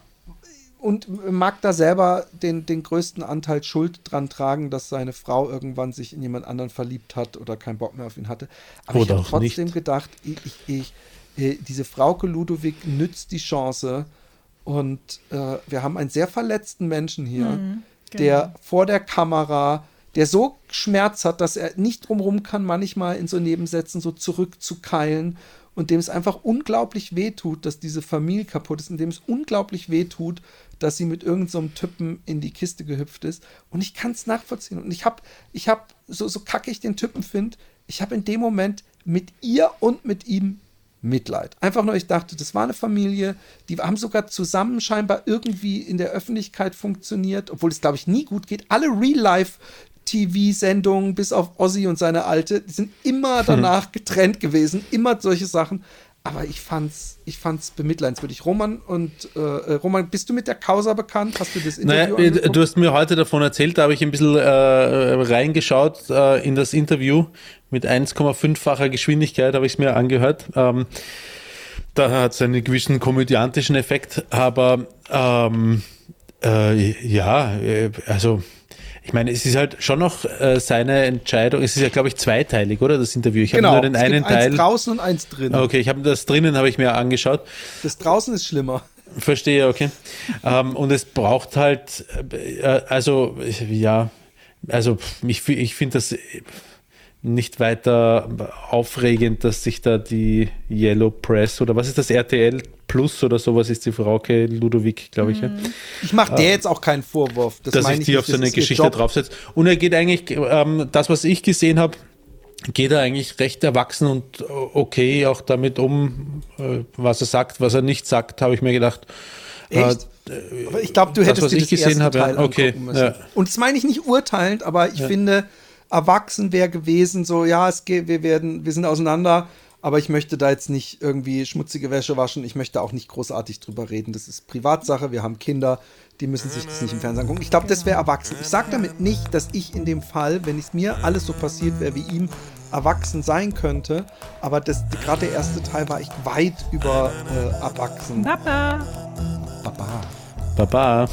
und mag da selber den, den größten Anteil Schuld dran tragen, dass seine Frau irgendwann sich in jemand anderen verliebt hat oder keinen Bock mehr auf ihn hatte. Aber ich Oder habe auch trotzdem nicht. gedacht, ich, ich, ich, äh, diese Frauke Ludowig nützt die Chance und äh, wir haben einen sehr verletzten Menschen hier, der vor der Kamera, der so Schmerz hat, dass er nicht drumherum kann, manchmal in so Nebensätzen so zurückzukeilen und dem es einfach unglaublich wehtut, dass diese Familie kaputt ist und dem es unglaublich wehtut, dass sie mit irgendeinem so Typen in die Kiste gehüpft ist. Und ich kann es nachvollziehen. Und ich habe, ich habe, so, so kacke ich den Typen finde, ich habe in dem Moment mit ihr und mit ihm Mitleid. Einfach nur, ich dachte, das war eine Familie, die haben sogar zusammen scheinbar irgendwie in der Öffentlichkeit funktioniert, obwohl es, glaube ich, nie gut geht. Alle Real-Life-TV-Sendungen, bis auf Ozzy und seine alte, die sind immer [LAUGHS] danach getrennt gewesen, immer solche Sachen. Aber ich fand's, ich fand's bemitleidenswürdig. Roman und äh, äh, Roman, bist du mit der Causa bekannt? Hast du das Interview Naja, angeguckt? du hast mir heute davon erzählt, da habe ich ein bisschen äh, reingeschaut äh, in das Interview mit 1,5-facher Geschwindigkeit, habe ich es mir angehört. Ähm, da hat es einen gewissen komödiantischen Effekt, aber ähm, äh, ja, äh, also ich meine, es ist halt schon noch äh, seine Entscheidung. Es ist ja, glaube ich, zweiteilig, oder? Das Interview. Ich habe nur den Genau, einen eins Teil. draußen und eins drin. Okay, ich habe das drinnen, habe ich mir angeschaut. Das draußen ist schlimmer. Verstehe, okay. ähm, und es braucht halt, äh, also ja, also ich, ich finde das, nicht weiter aufregend, dass sich da die Yellow Press oder was ist das RTL Plus oder sowas ist die Frauke Ludovic, glaube ich. Ja. Ich mache der jetzt auch keinen Vorwurf. Das dass ich die nicht, auf so das eine Geschichte Job. draufsetzt. Und er geht eigentlich, ähm, das, was ich gesehen habe, geht er eigentlich recht erwachsen und okay auch damit um, äh, was er sagt, was er nicht sagt, habe ich mir gedacht. Echt? Aber ich glaube, du das, hättest was dir ich das gesehen habe, ja. Okay, ja. Und das meine ich nicht urteilend, aber ich finde, erwachsen wäre gewesen, so, ja, es geht, wir werden, wir sind auseinander, aber ich möchte da jetzt nicht irgendwie schmutzige Wäsche waschen. Ich möchte auch nicht großartig drüber reden. Das ist Privatsache. Wir haben Kinder, die müssen sich das nicht im Fernsehen angucken. Ich glaube, das wäre erwachsen. Ich sage damit nicht, dass ich in dem Fall, wenn es mir alles so passiert wäre wie ihm, erwachsen sein könnte. Aber das, gerade der erste Teil war echt weit über äh, erwachsen. Papa. Baba. Baba.